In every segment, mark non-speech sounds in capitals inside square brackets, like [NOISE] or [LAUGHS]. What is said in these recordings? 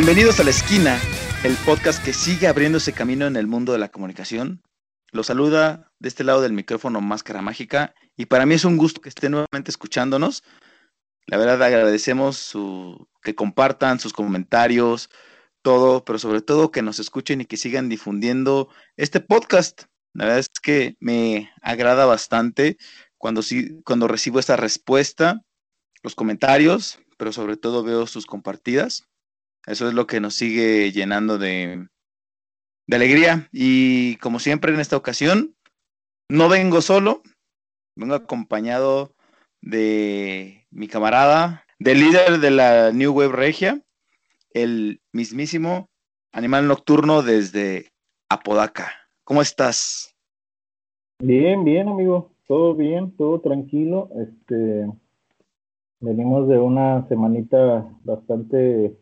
Bienvenidos a La Esquina, el podcast que sigue abriéndose camino en el mundo de la comunicación. Los saluda de este lado del micrófono Máscara Mágica y para mí es un gusto que estén nuevamente escuchándonos. La verdad agradecemos su, que compartan sus comentarios, todo, pero sobre todo que nos escuchen y que sigan difundiendo este podcast. La verdad es que me agrada bastante cuando, cuando recibo esta respuesta, los comentarios, pero sobre todo veo sus compartidas. Eso es lo que nos sigue llenando de, de alegría. Y como siempre en esta ocasión, no vengo solo, vengo acompañado de mi camarada, del líder de la New Wave Regia, el mismísimo animal nocturno desde Apodaca. ¿Cómo estás? Bien, bien, amigo. Todo bien, todo tranquilo. Este, venimos de una semanita bastante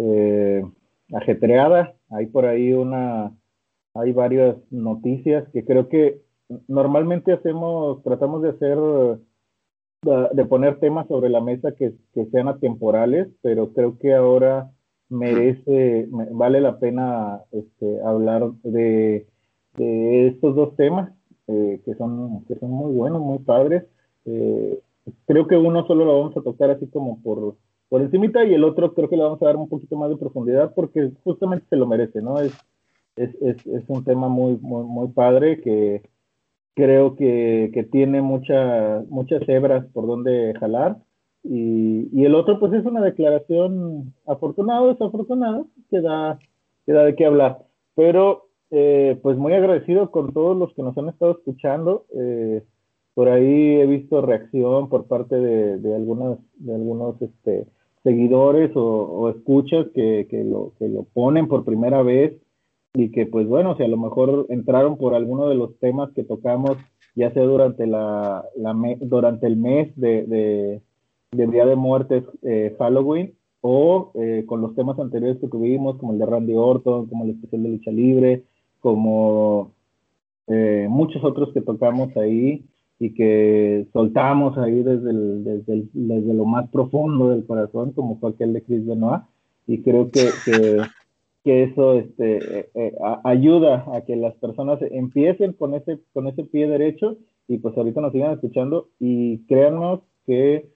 eh, ajetreada. Hay por ahí una, hay varias noticias que creo que normalmente hacemos, tratamos de hacer, de poner temas sobre la mesa que, que sean atemporales, pero creo que ahora merece, vale la pena este, hablar de, de, estos dos temas eh, que, son, que son muy buenos, muy padres. Eh, creo que uno solo lo vamos a tocar así como por, por encimita y el otro creo que le vamos a dar un poquito más de profundidad porque justamente se lo merece, ¿no? Es, es, es, es un tema muy, muy, muy padre que creo que, que tiene mucha, muchas hebras por donde jalar. Y, y, el otro, pues es una declaración afortunada o desafortunada que da, que da de qué hablar. Pero, eh, pues muy agradecido con todos los que nos han estado escuchando. Eh, por ahí he visto reacción por parte de, de algunos, de algunos este, seguidores o, escuchas que, que, lo, que lo ponen por primera vez y que pues bueno, si a lo mejor entraron por alguno de los temas que tocamos, ya sea durante, la, la durante el mes de, de, de Día de Muertes eh, Halloween o eh, con los temas anteriores que tuvimos, como el de Randy Orton, como el especial de lucha libre, como eh, muchos otros que tocamos ahí y que soltamos ahí desde, el, desde, el, desde lo más profundo del corazón, como fue aquel de Chris Benoit, y creo que, que, que eso este, eh, eh, ayuda a que las personas empiecen con ese, con ese pie derecho y pues ahorita nos sigan escuchando y créanos que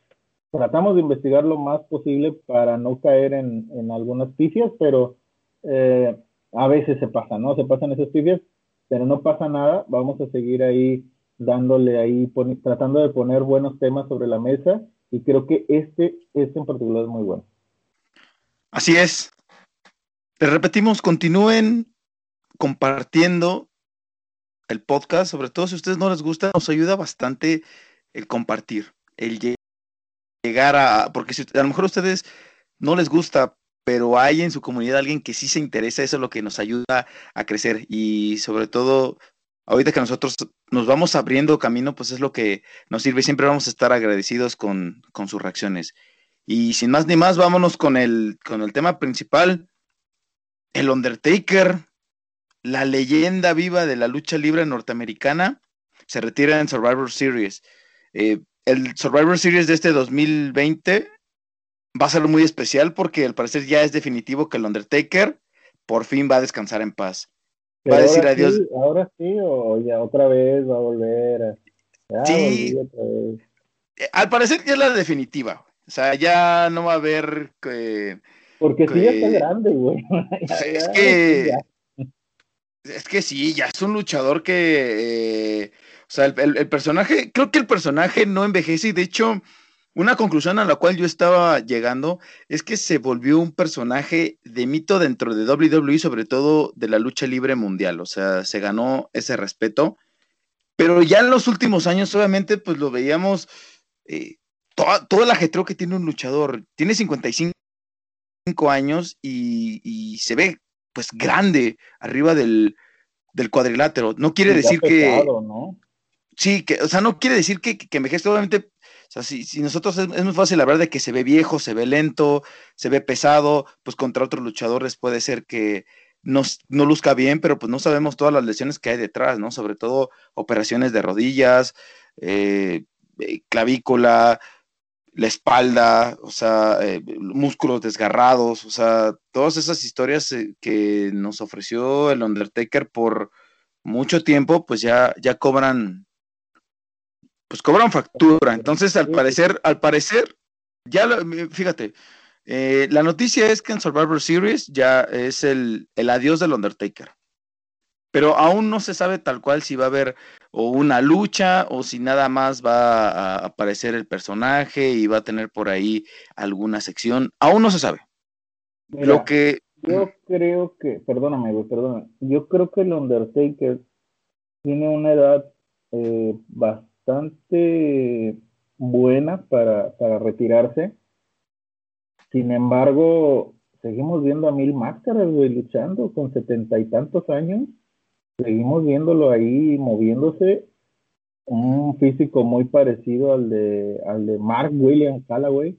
tratamos de investigar lo más posible para no caer en, en algunas pifias, pero eh, a veces se pasa, ¿no? Se pasan esas pifias, pero no pasa nada, vamos a seguir ahí dándole ahí, tratando de poner buenos temas sobre la mesa y creo que este, este en particular es muy bueno. Así es. Les repetimos, continúen compartiendo el podcast, sobre todo si a ustedes no les gusta, nos ayuda bastante el compartir, el llegar a, porque si a lo mejor a ustedes no les gusta, pero hay en su comunidad alguien que sí se interesa, eso es lo que nos ayuda a crecer y sobre todo ahorita que nosotros nos vamos abriendo camino, pues es lo que nos sirve. Siempre vamos a estar agradecidos con, con sus reacciones. Y sin más ni más, vámonos con el, con el tema principal. El Undertaker, la leyenda viva de la lucha libre norteamericana, se retira en Survivor Series. Eh, el Survivor Series de este 2020 va a ser muy especial porque al parecer ya es definitivo que el Undertaker por fin va a descansar en paz. Va a decir adiós. Sí, ahora sí, o ya otra vez va a volver. Ya sí. Al parecer ya es la definitiva. O sea, ya no va a haber. que Porque que, sí, ya está grande, güey. [LAUGHS] es que. Es que sí, ya es un luchador que. Eh, o sea, el, el, el, personaje. Creo que el personaje no envejece y de hecho. Una conclusión a la cual yo estaba llegando es que se volvió un personaje de mito dentro de WWE, sobre todo de la lucha libre mundial. O sea, se ganó ese respeto. Pero ya en los últimos años, obviamente, pues lo veíamos, eh, todo el ajetreo que tiene un luchador. Tiene 55 años y, se ve, pues, grande arriba del, cuadrilátero. No quiere decir que... Sí, que, o sea, no quiere decir que, que, envejece, obviamente sea, si, nosotros es, muy fácil hablar de que se ve viejo, se ve lento, se ve pesado, pues contra otros luchadores puede ser que no, no luzca bien, pero pues no sabemos todas las lesiones que hay detrás, ¿no? Sobre todo operaciones de rodillas, eh, eh, clavícula, la espalda, o sea, eh, músculos desgarrados, o sea, todas esas historias que nos ofreció el Undertaker por mucho tiempo, pues ya, ya cobran pues cobran factura. Entonces, al parecer, al parecer, ya, fíjate, eh, la noticia es que en Survivor Series ya es el, el adiós del Undertaker. Pero aún no se sabe tal cual si va a haber o una lucha o si nada más va a aparecer el personaje y va a tener por ahí alguna sección. Aún no se sabe. Lo que. Yo creo que, perdóname, perdóname. Yo creo que el Undertaker tiene una edad eh, bastante bastante buena para, para retirarse. Sin embargo, seguimos viendo a Mil Máscaras, luchando con setenta y tantos años. Seguimos viéndolo ahí moviéndose. Un físico muy parecido al de, al de Mark William Callaway.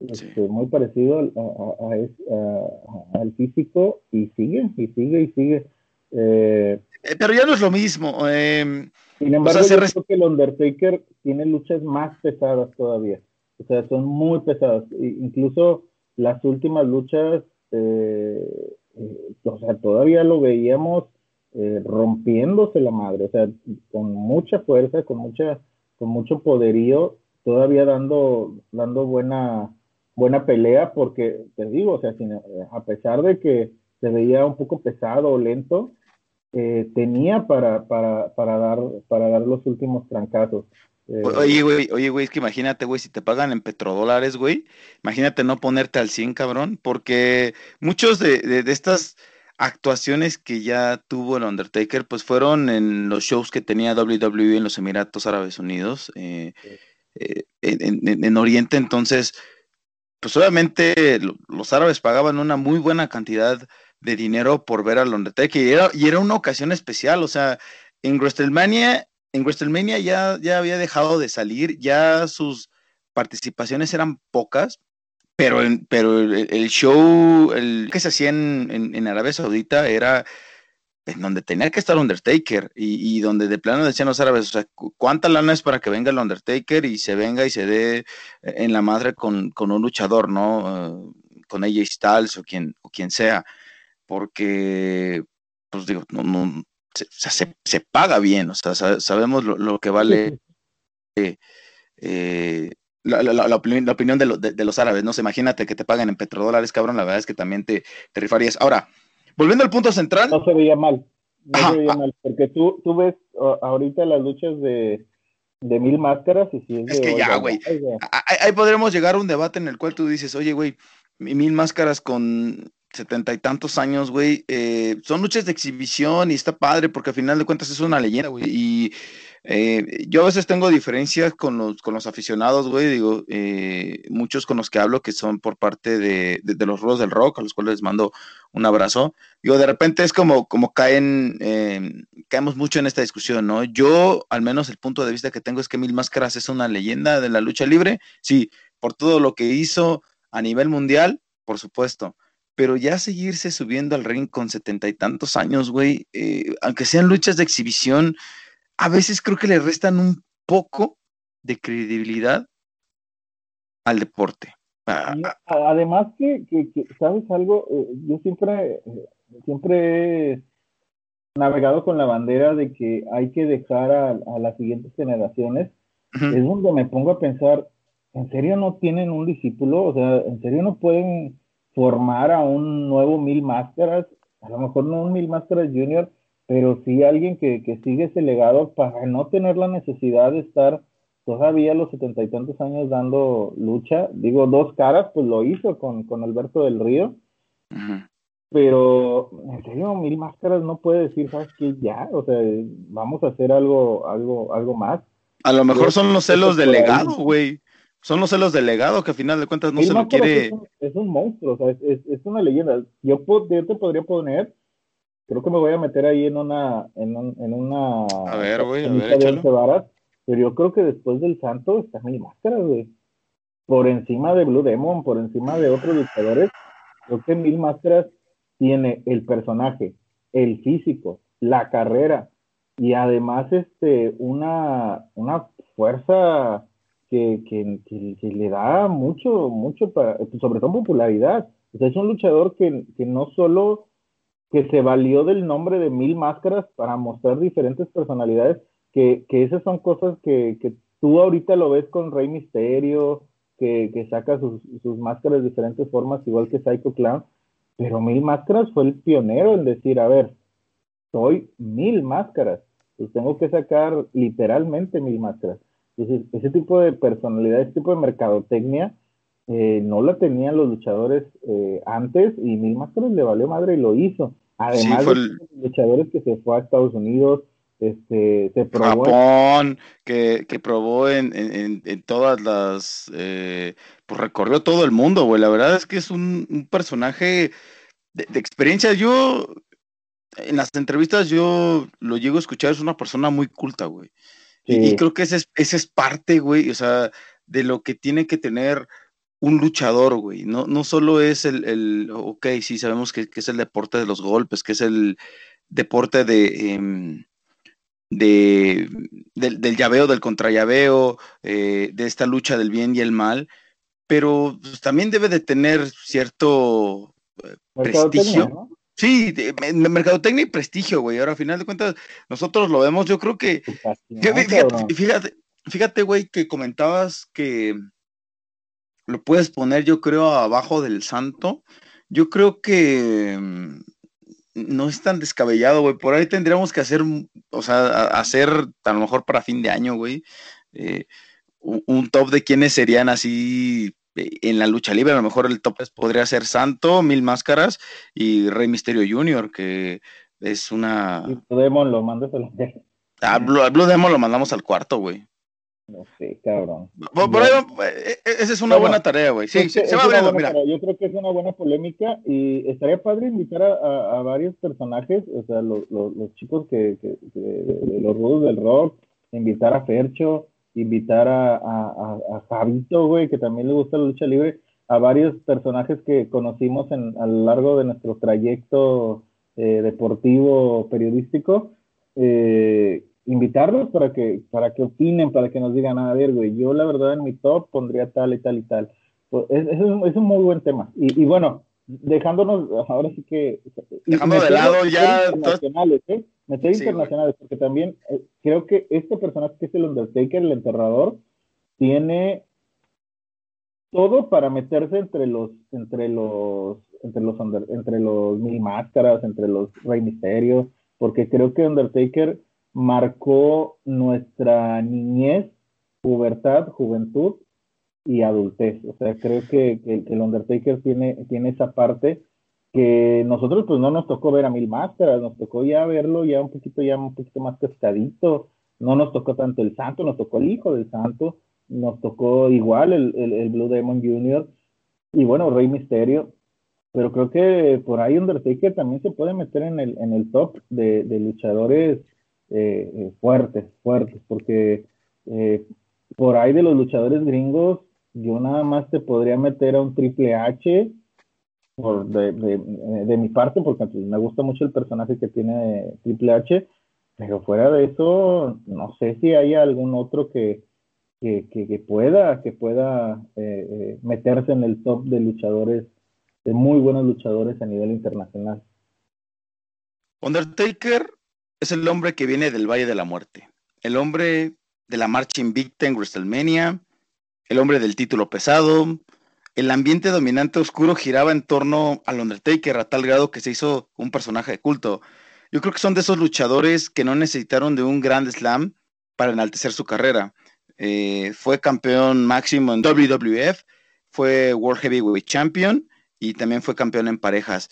Este, muy parecido al físico y sigue, y sigue, y sigue. Eh, eh, pero ya no es lo mismo. Eh, sin embargo, yo creo que el Undertaker tiene luchas más pesadas todavía. O sea, son muy pesadas. incluso las últimas luchas, eh, eh, o sea, todavía lo veíamos eh, rompiéndose la madre. O sea, con mucha fuerza, con mucha, con mucho poderío, todavía dando, dando buena, buena pelea, porque te digo, o sea, a pesar de que se veía un poco pesado o lento, eh, tenía para, para, para, dar, para dar los últimos trancazos. Eh, oye, güey, oye, güey, es que imagínate, güey, si te pagan en petrodólares, güey, imagínate no ponerte al 100, cabrón, porque muchos de, de, estas actuaciones que ya tuvo el Undertaker, pues fueron en los shows que tenía WWE en los Emiratos Árabes Unidos, eh, en, en, Oriente, entonces, pues obviamente los árabes pagaban una muy buena cantidad de dinero por ver al Undertaker. Y era, una ocasión especial, o sea, en WrestleMania, en WrestleMania ya, ya había dejado de salir, ya sus participaciones eran pocas, pero, pero el, show el que se hacía en, en, Arabia Saudita era en donde tenía que estar Undertaker y, y, donde de plano decían los árabes, o sea, ¿cuánta lana es para que venga el Undertaker y se venga y se dé en la madre con, con un luchador, ¿no? Uh, con AJ Styles o quien, o quien sea porque, pues digo, no, no, se, se, paga bien, o sea, sabemos lo, que vale eh, la, la, la, opinión, de, los árabes, ¿no? Se imagínate que te pagan en petrodólares, cabrón, la verdad es que también te, te rifarías. Ahora, volviendo al punto central. No se veía mal, no se veía mal, porque tú, tú ves ahorita las luchas de, de mil máscaras y si es, es que ya, güey. Ahí podremos llegar a un debate en el cual tú dices, oye, güey, mil máscaras con setenta y tantos años, güey, eh, son luchas de exhibición y está padre porque al final de cuentas es una leyenda, güey. Y eh, yo a veces tengo diferencias con los, con los aficionados, güey, digo, eh, muchos con los que hablo que son por parte de, de, los rudos del rock, a los cuales les mando un abrazo. Digo, de repente es como, como caen, caemos mucho en esta discusión, ¿no? Yo, al menos el punto de vista que tengo es que Mil Máscaras es una leyenda de la lucha libre, sí, por todo lo que hizo a nivel mundial, por supuesto pero ya seguirse subiendo al ring con setenta y tantos años, güey, eh, aunque sean luchas de exhibición, a veces creo que le restan un poco de credibilidad al deporte. Ah, ah. Además que, ¿sabes algo? Eh, yo siempre, siempre he navegado con la bandera de que hay que dejar a, las siguientes generaciones. Es donde me pongo a pensar, ¿en serio no tienen un discípulo? O sea, ¿en serio no pueden formar a un nuevo Mil Máscaras, a lo mejor no un Mil Máscaras Junior, pero sí alguien que, sigue ese legado para no tener la necesidad de estar todavía a los setenta y tantos años dando lucha. Digo, dos caras, pues lo hizo con, Alberto del Río. pero en serio, Mil Máscaras no puede decir, ¿sabes qué? Ya, o sea, vamos a hacer algo, algo, algo más. A lo mejor son los celos del legado, güey. Son los celos del legado que al final de cuentas no se lo quiere. Es un, monstruo, o sea, es, es, una leyenda. Yo, yo, te podría poner, creo que me voy a meter ahí en una. En, en una a ver, güey, a ver, pero yo creo que después del Santo está Mil Máscaras, güey. Por encima de Blue Demon, por encima de otros luchadores, creo que Mil Máscaras tiene el personaje, el físico, la carrera y además este, una, una fuerza que, le da mucho, mucho, sobre todo popularidad. es un luchador que, no solo que se valió del nombre de mil máscaras para mostrar diferentes personalidades, que, esas son cosas que, tú ahorita lo ves con Rey Misterio, que, saca sus, sus, máscaras de diferentes formas, igual que Psycho Clown, pero Mil Máscaras fue el pionero en decir, a ver, soy Mil Máscaras, pues tengo que sacar literalmente Mil Máscaras. Entonces, ese tipo de personalidad, ese tipo de mercadotecnia, eh, no la tenían los luchadores eh, antes y Mil Máscaras le valió madre y lo hizo. Además de los luchadores que se fue a Estados Unidos, este, se probó Japón, que, que, probó en, en, todas las, eh, pues recorrió todo el mundo, güey. La verdad es que es un, personaje de, experiencia. Yo, en las entrevistas, yo lo llego a escuchar, es una persona muy culta, güey. Y, creo que ese es, ese es parte, güey, o sea, de lo que tiene que tener un luchador, güey. No, no solo es el, el ok, sí, sabemos que, que, es el deporte de los golpes, que es el deporte de, em, de, del, llaveo, del contrallaveo, eh, de esta lucha del bien y el mal, pero pues, también debe de tener cierto eh, prestigio. Sí, mercadotecnia y prestigio, güey. Ahora, a final de cuentas, nosotros lo vemos, yo creo que... Fíjate, fíjate, fíjate, güey, que comentabas que lo puedes poner, yo creo, abajo del santo. Yo creo que mm, no es tan descabellado, güey. Por ahí tendríamos que hacer, o sea, hacer a lo mejor para fin de año, güey, eh, un, top de quiénes serían así en la lucha libre. A lo mejor el top podría ser Santo, Mil Máscaras y Rey Misterio Jr., que es una. Blue Demon lo mandas a Ah, Blue Demon lo mandamos al cuarto, güey. No sé, cabrón. Por, ahí, eh, eh, esa es una buena tarea, güey. Sí, se, va abriendo, mira. Yo creo que es una buena polémica y estaría padre invitar a, a, varios personajes, o sea, los, los, chicos que, que, de, los rudos del rock, invitar a Fercho, invitar a, a, a Javito, güey, que también le gusta la lucha libre, a varios personajes que conocimos en, a lo largo de nuestro trayecto eh, deportivo, periodístico, eh, invitarlos para que, para que opinen, para que nos digan, a ver, güey, yo la verdad en mi top pondría tal y tal y tal. Pues es, es, un, es un muy buen tema. Y, y, bueno, dejándonos, ahora sí que... Dejando de lado ya... ¿eh? Meter internacionales, porque también eh, creo que este personaje que es el Undertaker, el enterrador, tiene todo para meterse entre los entre los entre los entre los mil máscaras entre los rey misterios porque creo que Undertaker marcó nuestra niñez, pubertad, juventud y adultez. O sea, creo que, el Undertaker tiene, tiene esa parte que nosotros pues no nos tocó ver a mil máscaras, nos tocó ya verlo ya un poquito, ya un poquito más cascadito, no nos tocó tanto el santo, nos tocó el hijo del santo, nos tocó igual el, Blue Demon Jr. y bueno, Rey Misterio, pero creo que por ahí Undertaker también se puede meter en el, en el top de, de luchadores eh, eh, fuertes, fuertes, porque eh, por ahí de los luchadores gringos, yo nada más te podría meter a un Triple H por de, de, mi parte, porque me gusta mucho el personaje que tiene Triple H, pero fuera de eso, no sé si hay algún otro que, que, que, pueda, que pueda meterse en el top de luchadores, de muy buenos luchadores a nivel internacional. Undertaker es el hombre que viene del Valle de la Muerte, el hombre de la marcha invicta en WrestleMania, el hombre del título pesado. El ambiente dominante oscuro giraba en torno al Undertaker a tal grado que se hizo un personaje de culto. Yo creo que son de esos luchadores que no necesitaron de un Grand Slam para enaltecer su carrera. Eh, fue campeón máximo en WWF, fue World Heavyweight Champion y también fue campeón en parejas.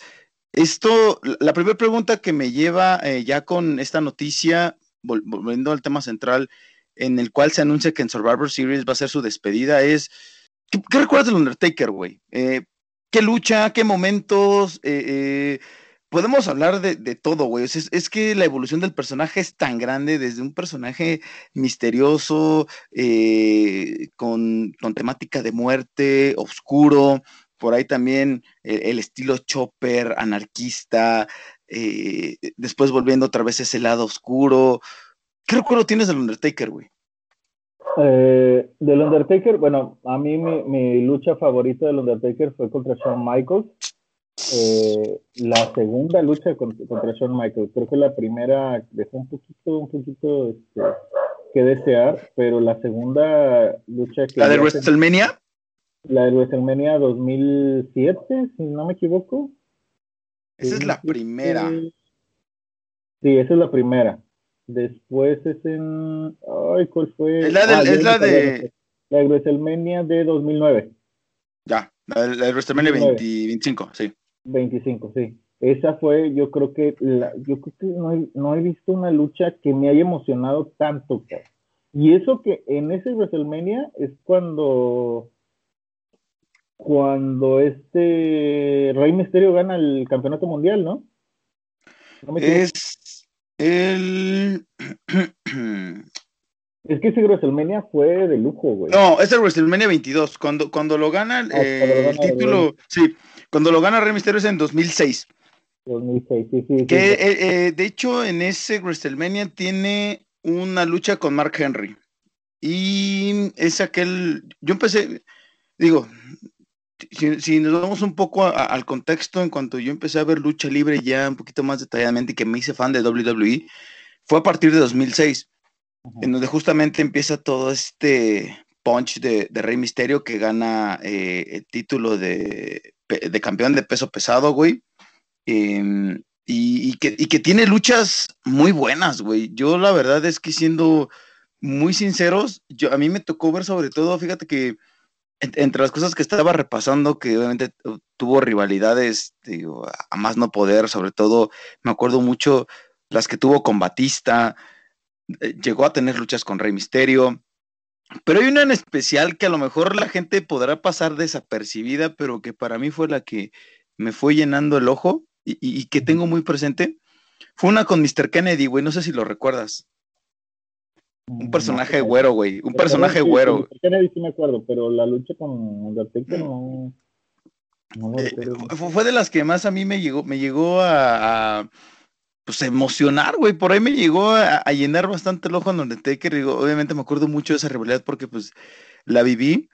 esto, la primera pregunta que me lleva eh, ya con esta noticia, volviendo al tema central, en el cual se anuncia que en Survivor Series va a ser su despedida, es, ¿qué, recuerdas del Undertaker, güey? Eh, ¿Qué lucha? ¿Qué momentos? Eh, podemos hablar de, todo, güey. Es, que la evolución del personaje es tan grande, desde un personaje misterioso, con, temática de muerte, oscuro, por ahí también el, estilo chopper, anarquista, eh, después volviendo otra vez a ese lado oscuro. ¿Qué recuerdo tienes del Undertaker, güey? Eh, del Undertaker, bueno, a mí mi, lucha favorita del Undertaker fue contra Shawn Michaels. Eh, la segunda lucha contra, Shawn Michaels, creo que la primera dejó un poquito, un poquito este, que desear, pero la segunda lucha que... ¿La de WrestleMania? La de WrestleMania 2007, si no me equivoco. Esa es la primera. Sí, esa es la primera. Después es en. Ay, ¿cuál fue? Es la, de, ah, es la de. La de WrestleMania de 2009. Ya, la de, WrestleMania 25, sí. 25, sí. Esa fue, yo creo que, la, yo creo que no he, no he visto una lucha que me haya emocionado tanto. Y eso que en ese WrestleMania es cuando cuando este Rey Misterio gana el campeonato mundial, ¿no? es el. [CLEARS THROAT] es que ese WrestleMania fue de lujo, güey. No, es el WrestleMania 22. Cuando, cuando lo gana ah, eh, el título. Sí, cuando lo gana Rey Misterio es en 2006. 2006, sí, sí. Que eh, eh, de hecho en ese WrestleMania tiene una lucha con Mark Henry. Y es aquel. Yo empecé. Digo, si, nos vamos un poco al contexto, en cuanto yo empecé a ver lucha libre ya un poquito más detalladamente y que me hice fan de WWE, fue a partir de 2006, en donde justamente empieza todo este punch de, Rey Misterio que gana eh, el título de, campeón de peso pesado, güey. Em, y, que, y que tiene luchas muy buenas, güey. Yo la verdad es que siendo muy sinceros, yo, a mí me tocó ver sobre todo, fíjate que entre las cosas que estaba repasando, que obviamente tuvo rivalidades, digo, a más no poder, sobre todo, me acuerdo mucho las que tuvo con Batista, eh, llegó a tener luchas con Rey Misterio, pero hay una en especial que a lo mejor la gente podrá pasar desapercibida, pero que para mí fue la que me fue llenando el ojo y, y que tengo muy presente. Fue una con Mr. Kennedy, güey, no sé si lo recuerdas. Un personaje güero, güey. Un personaje güero. Kennedy sí me acuerdo, pero la lucha con Undertaker no. Eh, fue de las que más a mí me llegó, me llegó a, pues emocionar, güey. Por ahí me llegó a, llenar bastante el ojo en Undertaker. Digo, obviamente me acuerdo mucho de esa rivalidad porque pues la viví.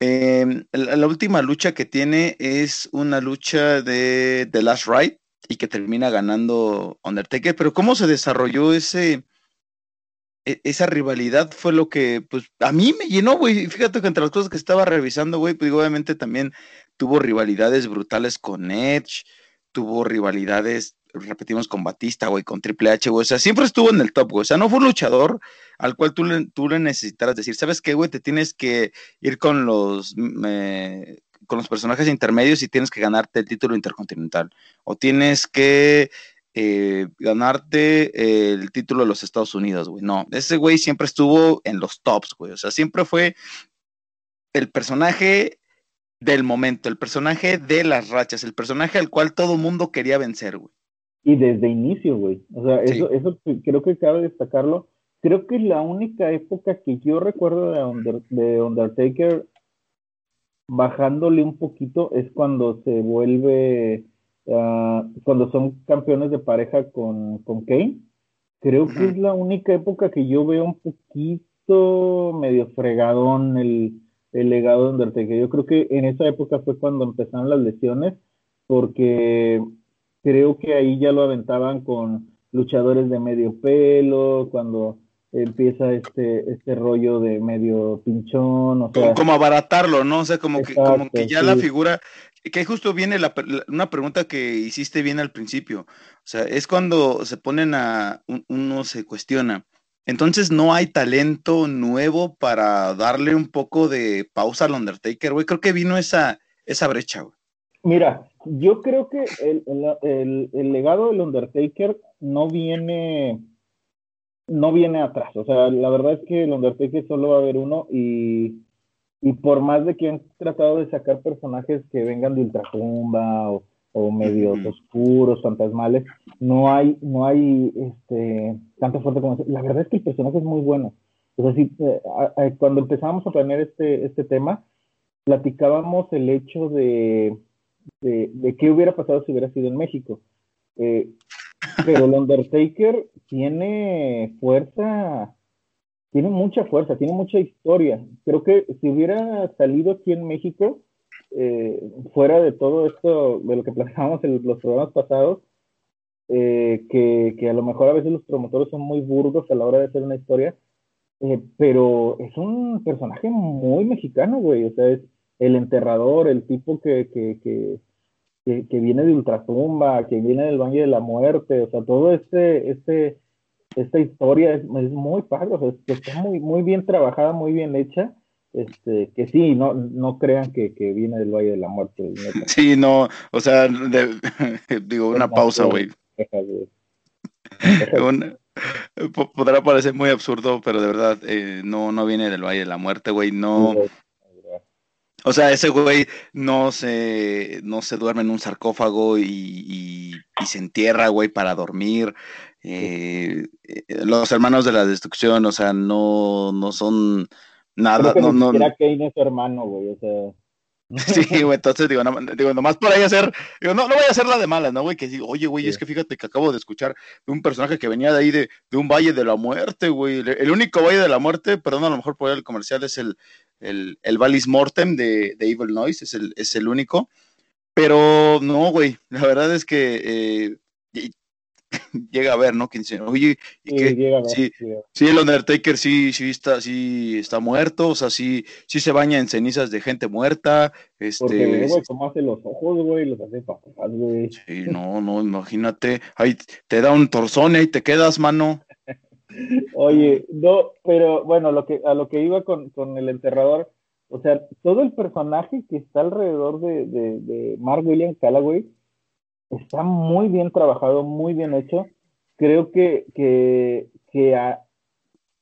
Em, la, última lucha que tiene es una lucha de The Last Ride y que termina ganando Undertaker. Pero cómo se desarrolló ese esa rivalidad fue lo que, pues, a mí me llenó, güey. Fíjate que entre las cosas que estaba revisando, güey, pues, obviamente también tuvo rivalidades brutales con Edge, tuvo rivalidades, repetimos, con Batista, güey, con Triple H, güey. O sea, siempre estuvo en el top, güey. O sea, no fue un luchador al cual tú le, tú le decir, ¿sabes qué, güey? Te tienes que ir con los, con los personajes intermedios y tienes que ganarte el título intercontinental. O tienes que eh, ganarte el título de los Estados Unidos, güey. No, ese güey siempre estuvo en los tops, güey. O sea, siempre fue el personaje del momento, el personaje de las rachas, el personaje al cual todo mundo quería vencer, güey. Y desde inicio, güey. O sea, eso, eso creo que cabe destacarlo. Creo que es la única época que yo recuerdo de, de Undertaker bajándole un poquito es cuando se vuelve Ah, cuando son campeones de pareja con, con Kane. Creo que es la única época que yo veo un poquito medio fregadón el, el legado de Undertaker. Yo creo que en esa época fue cuando empezaron las lesiones, porque creo que ahí ya lo aventaban con luchadores de medio pelo, cuando empieza este, este rollo de medio pinchón, o sea, como, abaratarlo, ¿no? O sea, como que, como que ya la figura, que justo viene la, una pregunta que hiciste bien al principio, o sea, es cuando se ponen a, uno se cuestiona, entonces no hay talento nuevo para darle un poco de pausa al Undertaker, güey, creo que vino esa, esa brecha, güey. Mira, yo creo que el, legado del Undertaker no viene no viene atrás. O sea, la verdad es que el Undertaker solo va a haber uno y, por más de que han tratado de sacar personajes que vengan de ultratumba o, o medios oscuros, fantasmales, no hay, no hay este, tanta fuerte como La verdad es que el personaje es muy bueno. O sea, eh, cuando empezamos a planear este, este tema, platicábamos el hecho de de, qué hubiera pasado si hubiera sido en México. Eh, pero el Undertaker tiene fuerza, tiene mucha fuerza, tiene mucha historia. Creo que si hubiera salido aquí en México, eh, fuera de todo esto, de lo que platicábamos en los programas pasados, eh, que, que, a lo mejor a veces los promotores son muy burdos a la hora de hacer una historia, pero es un personaje muy mexicano, güey. O sea, es, el enterrador, el tipo que, que, que, viene de Ultratumba, que viene del Valle de la Muerte, o sea, todo este, este, esta historia es, muy padre, o sea, está muy, muy bien trabajada, muy bien hecha. Este, que sí, no, no crean que, viene del Valle de la Muerte. [LAUGHS] Sí, no, o sea, [LAUGHS] digo, una pausa, güey. podrá parecer muy absurdo, pero de verdad, eh, no, no viene del Valle de la Muerte, güey, no, o sea, ese güey no se, no se duerme en un sarcófago y, se entierra, güey, para dormir. Eh, eh, los hermanos de la destrucción, o sea, no, no son nada. no, no, Kane es su hermano, güey, o sea. Sí, [LAUGHS] güey, entonces digo, no, digo, nomás por ahí hacer, digo, no, no voy a hacer la de malas, ¿no, güey? Que digo, oye, güey, es que fíjate que acabo de escuchar de un personaje que venía de ahí de, de un valle de la muerte, güey. El único valle de la muerte, perdón, a lo mejor por el comercial es el, el, el Valis Mortem de, de, Evil Noise, es el, es el único. Pero no, güey, la verdad es que eh, [LAUGHS] llega a ver, ¿no? Que dice, oye, sí, sí, el Undertaker sí, sí está, sí está muerto, o sea, sí, sí se baña en cenizas de gente muerta. Este, Porque, como hace los ojos, güey, los hace papás, güey. Sí, no, no, imagínate, ahí te da un torzón y ahí te quedas, mano. Oye, no, pero bueno, lo que, a lo que iba con, el enterrador, o sea, todo el personaje que está alrededor de, de, Mark William Callaway está muy bien trabajado, muy bien hecho. Creo que, que,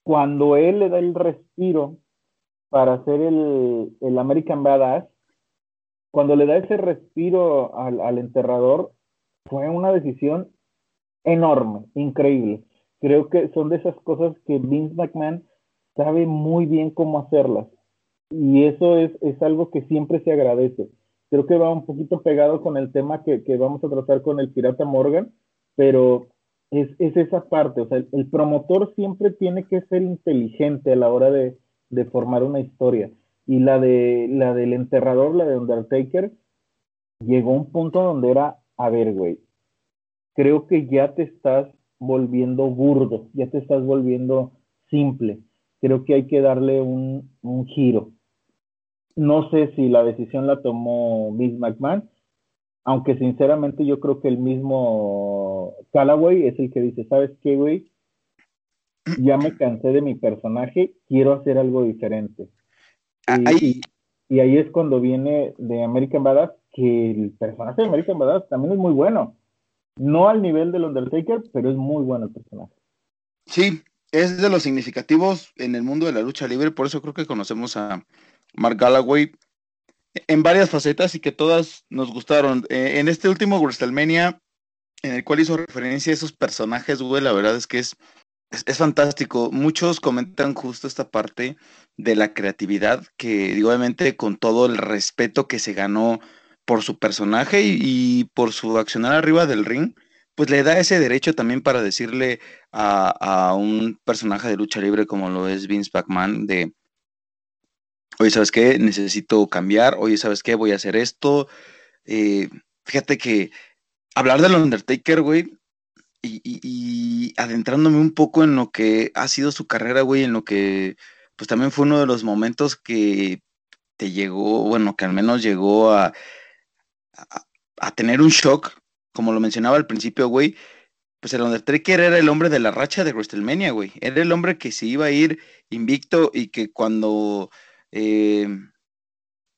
cuando él le da el respiro para hacer el, el American Badass, cuando le da ese respiro al, al enterrador, fue una decisión enorme, increíble creo que son de esas cosas que Vince McMahon sabe muy bien cómo hacerlas. Y eso es, es algo que siempre se agradece. Creo que va un poquito pegado con el tema que, que vamos a tratar con el pirata Morgan, pero es, es esa parte. O sea, el, el, promotor siempre tiene que ser inteligente a la hora de, de formar una historia. Y la, de, la del enterrador, la de Undertaker, llegó a un punto donde era, a ver, güey, creo que ya te estás volviendo burdo, ya te estás volviendo simple. Creo que hay que darle un, giro. No sé si la decisión la tomó Vince McMahon, aunque sinceramente yo creo que el mismo Callaway es el que dice, ¿sabes qué, güey? Ya me cansé de mi personaje, quiero hacer algo diferente. Ah, y, y, ahí es cuando viene de American Badass, que el personaje de American Badass también es muy bueno. No al nivel del Undertaker, pero es muy bueno el personaje. Sí, es de los significativos en el mundo de la lucha libre, por eso creo que conocemos a Mark Galloway en varias facetas y que todas nos gustaron. Eh, en este último WrestleMania, en el cual hizo referencia a esos personajes, güey, la verdad es que es, es, fantástico. Muchos comentan justo esta parte de la creatividad, que obviamente con todo el respeto que se ganó por su personaje y, por su accionar arriba del ring, pues le da ese derecho también para decirle a, un personaje de lucha libre como lo es Vince McMahon de, oye, ¿sabes qué? Necesito cambiar, oye, ¿sabes qué? Voy a hacer esto. Eh, fíjate que hablar del Undertaker, güey, y, adentrándome un poco en lo que ha sido su carrera, güey, en lo que, pues también fue uno de los momentos que te llegó, bueno, que al menos llegó a a, tener un shock, como lo mencionaba al principio, güey, pues el Undertaker era el hombre de la racha de WrestleMania, güey. Era el hombre que se iba a ir invicto y que cuando eh,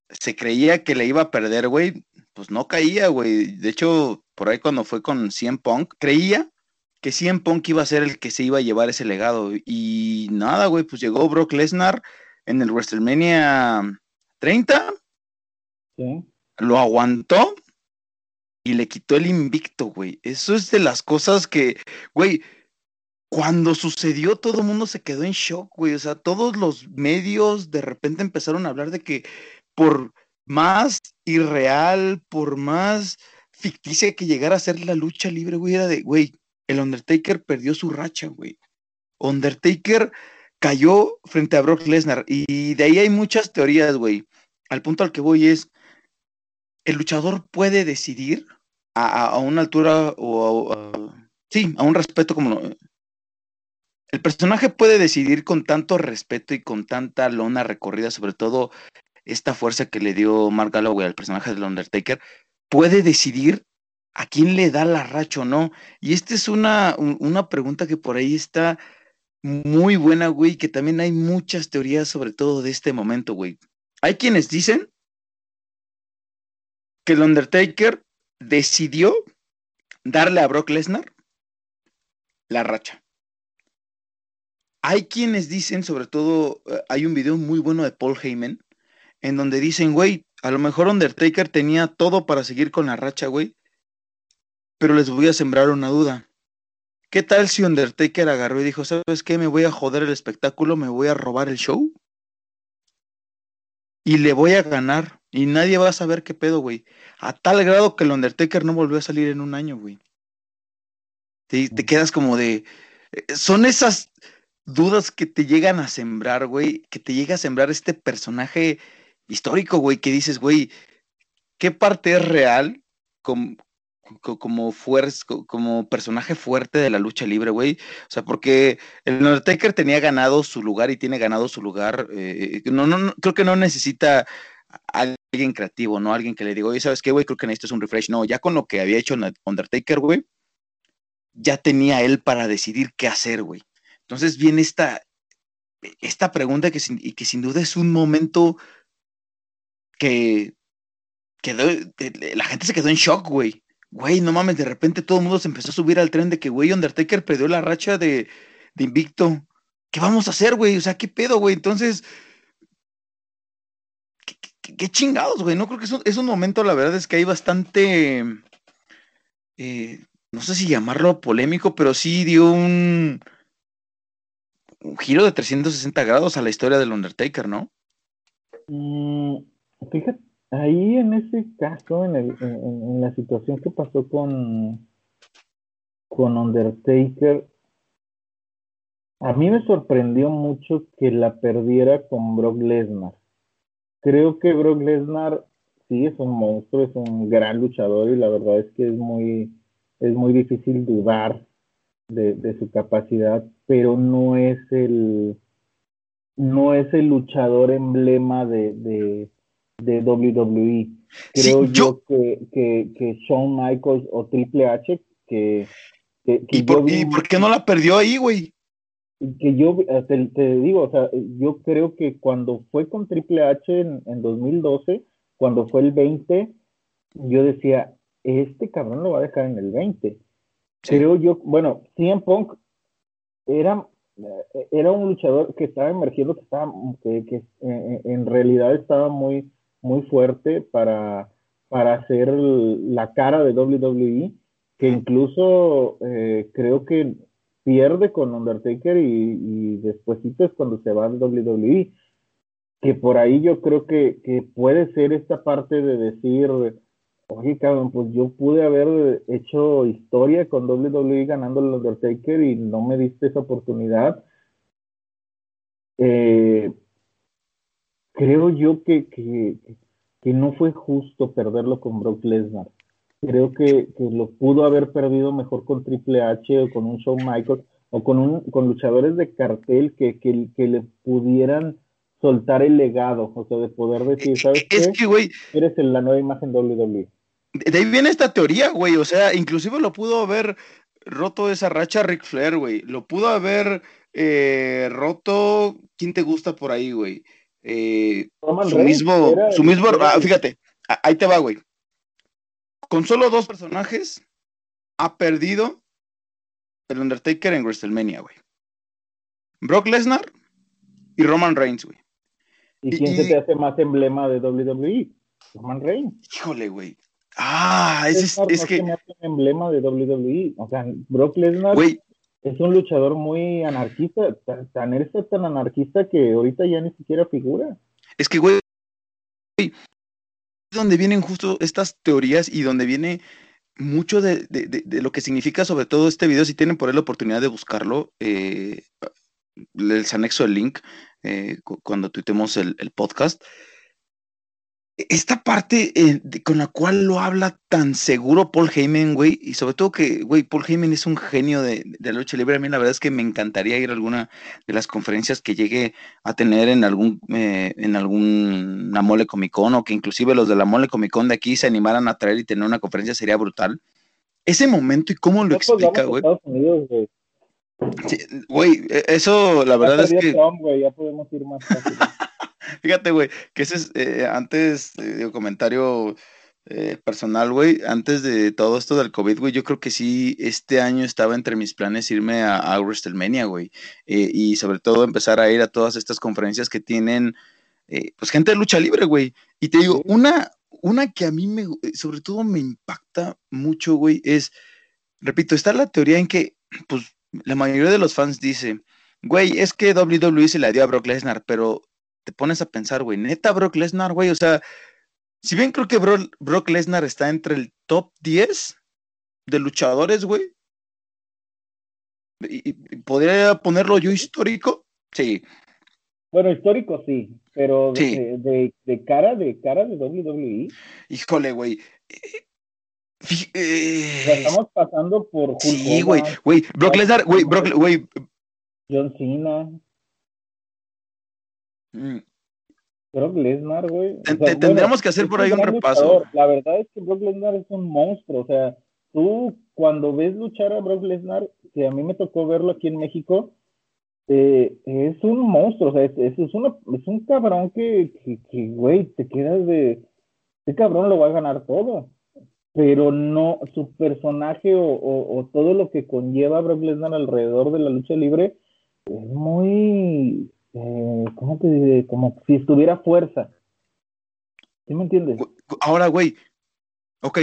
se creía que le iba a perder, güey, pues no caía, güey. De hecho, por ahí cuando fue con CM Punk, creía que CM Punk iba a ser el que se iba a llevar ese legado. Y nada, güey, pues llegó Brock Lesnar en el WrestleMania 30. Sí. Lo aguantó y le quitó el invicto, güey. Eso es de las cosas que, güey, cuando sucedió todo el mundo se quedó en shock, güey. O sea, todos los medios de repente empezaron a hablar de que por más irreal, por más ficticia que llegara a ser la lucha libre, güey, era de, güey, el Undertaker perdió su racha, güey. Undertaker cayó frente a Brock Lesnar y de ahí hay muchas teorías, güey. Al punto al que voy es, el luchador puede decidir a, una altura o a, sí, a un respeto como el personaje puede decidir con tanto respeto y con tanta lona recorrida, sobre todo esta fuerza que le dio Mark Galloway al personaje del Undertaker, puede decidir a quién le da la racha o no. Y esta es una, una pregunta que por ahí está muy buena, güey, que también hay muchas teorías sobre todo de este momento, güey. Hay quienes dicen que el Undertaker decidió darle a Brock Lesnar la racha. Hay quienes dicen, sobre todo, eh, hay un video muy bueno de Paul Heyman, en donde dicen, güey, a lo mejor Undertaker tenía todo para seguir con la racha, güey, pero les voy a sembrar una duda. ¿Qué tal si Undertaker agarró y dijo, ¿sabes qué? Me voy a joder el espectáculo, me voy a robar el show y le voy a ganar y nadie va a saber qué pedo, güey. A tal grado que el Undertaker no volvió a salir en un año, güey. Te, te quedas como de... Eh, son esas dudas que te llegan a sembrar, güey, que te llega a sembrar este personaje histórico, güey, que dices, güey, ¿qué parte es real como, como, como personaje fuerte de la lucha libre, güey? O sea, porque el Undertaker tenía ganado su lugar y tiene ganado su lugar. Eh, no, no, creo que no necesita alguien creativo, ¿no? Alguien que le diga, oye, ¿sabes qué, güey? Creo que necesitas un refresh. No, ya con lo que había hecho Undertaker, güey, ya tenía él para decidir qué hacer, güey. Entonces viene esta, esta pregunta que y que sin duda es un momento que quedó, la gente se quedó en shock, güey. Güey, no mames, de repente todo el mundo se empezó a subir al tren de que, güey, Undertaker perdió la racha de, de invicto. ¿Qué vamos a hacer, güey? O sea, ¿qué pedo, güey? Entonces, ¿qué, chingados, güey? No creo que es un, momento, la verdad es que hay bastante, eh, no sé si llamarlo polémico, pero sí dio un, giro de 360 grados a la historia del Undertaker, ¿no? Mm, fíjate, ahí en ese caso, en, en, la situación que pasó con, con Undertaker, a mí me sorprendió mucho que la perdiera con Brock Lesnar. Creo que Brock Lesnar sí es un monstruo, es un gran luchador y la verdad es que es muy, es muy difícil dudar de, su capacidad, pero no es el no es el luchador emblema de, de, de WWE. Creo yo, que, que, que, Shawn Michaels o Triple H, que... ¿Y, por, qué no la perdió ahí, güey? Que yo te, te, digo, o sea, yo creo que cuando fue con Triple H en, en 2012, cuando fue el 20, yo decía, este cabrón lo va a dejar en el 20. Creo yo, bueno, CM Punk era, eh, era un luchador que estaba emergiendo, que estaba, que, eh, en realidad estaba muy, muy fuerte para, para hacer la cara de WWE, que incluso eh, creo que pierde con Undertaker y, y después es cuando se va al WWE, que por ahí yo creo que, puede ser esta parte de decir, Oye, cabrón, pues yo pude haber hecho historia con WWE ganando el Undertaker y no me diste esa oportunidad. Eh, creo yo que, que, no fue justo perderlo con Brock Lesnar. Creo que, lo pudo haber perdido mejor con Triple H o con un Shawn Michaels o con, un, con luchadores de cartel que, que, que le pudieran soltar el legado, o sea, de poder decir, ¿sabes es Que, güey, eres la nueva imagen WWE. De ahí viene esta teoría, güey, o sea, inclusive lo pudo haber roto esa racha Ric Flair, güey, lo pudo haber eh, roto, ¿quién te gusta por ahí, güey? Eh, su mismo, su mismo, ah, fíjate, ahí te va, güey. Con solo dos personajes, ha perdido el Undertaker en WrestleMania, güey. Brock Lesnar y Roman Reigns, güey. ¿Y quién se te hace más emblema de WWE? Roman Reigns. Híjole, güey. Ah, ese es, es que. Me hace emblema de WWE. O sea, Brock Lesnar es un luchador muy anarquista. Tan, tan, tan anarquista que ahorita ya ni siquiera figura. Es que, güey, donde vienen justo estas teorías y donde viene mucho de, de, lo que significa sobre todo este video, si tienen por ahí la oportunidad de buscarlo, eh, les anexo el link eh, cuando tuitemos el, podcast. Esta parte eh, con la cual lo habla tan seguro Paul Heyman, güey, y sobre todo que, güey, Paul Heyman es un genio de, de, la lucha libre. A mí la verdad es que me encantaría ir a alguna de las conferencias que llegue a tener en algún eh, en alguna mole Comic Con o que inclusive los de la mole Comic Con de aquí se animaran a traer y tener una conferencia sería brutal. Ese momento y cómo lo explica, güey. Sí, güey, e, eso la verdad es que. Wey, ya podemos ir más fácil. [LAUGHS] Fíjate, güey, que ese es eh, antes, eh, comentario eh, personal, güey, antes de todo esto del COVID, güey, yo creo que sí, este año estaba entre mis planes irme a, a WrestleMania, güey, y sobre todo empezar a ir a todas estas conferencias que tienen, pues, gente de lucha libre, güey. Y te digo, una, una que a mí me, sobre todo me impacta mucho, güey, es, repito, está la teoría en que, pues, la mayoría de los fans dice, güey, es que WWE se la dio a Brock Lesnar, pero te pones a pensar, güey, neta Brock Lesnar, güey, o sea, si bien creo que Brock, Lesnar está entre el top 10 de luchadores, güey, y, podría ponerlo yo histórico, sí. Bueno, histórico sí, pero de, de, cara, de cara de WWE. Híjole, güey. Eh, estamos pasando por Hulk Sí, güey, güey, Brock Lesnar, güey, Brock, güey. John Cena. Mm. Brock Lesnar, güey. tendríamos que hacer por ahí un repaso. La verdad es que Brock Lesnar es un monstruo. O sea, tú cuando ves luchar a Brock Lesnar, que a mí me tocó verlo aquí en México, eh, es un monstruo. O sea, es, es, es, es un cabrón que, que, güey, te quedas de. Este cabrón lo va a ganar todo. Pero no, su personaje o, o, o todo lo que conlleva Brock Lesnar alrededor de la lucha libre es muy eh, ¿cómo te diré? Como si estuviera fuerza. ¿Sí me entiendes? Ahora, güey, ok.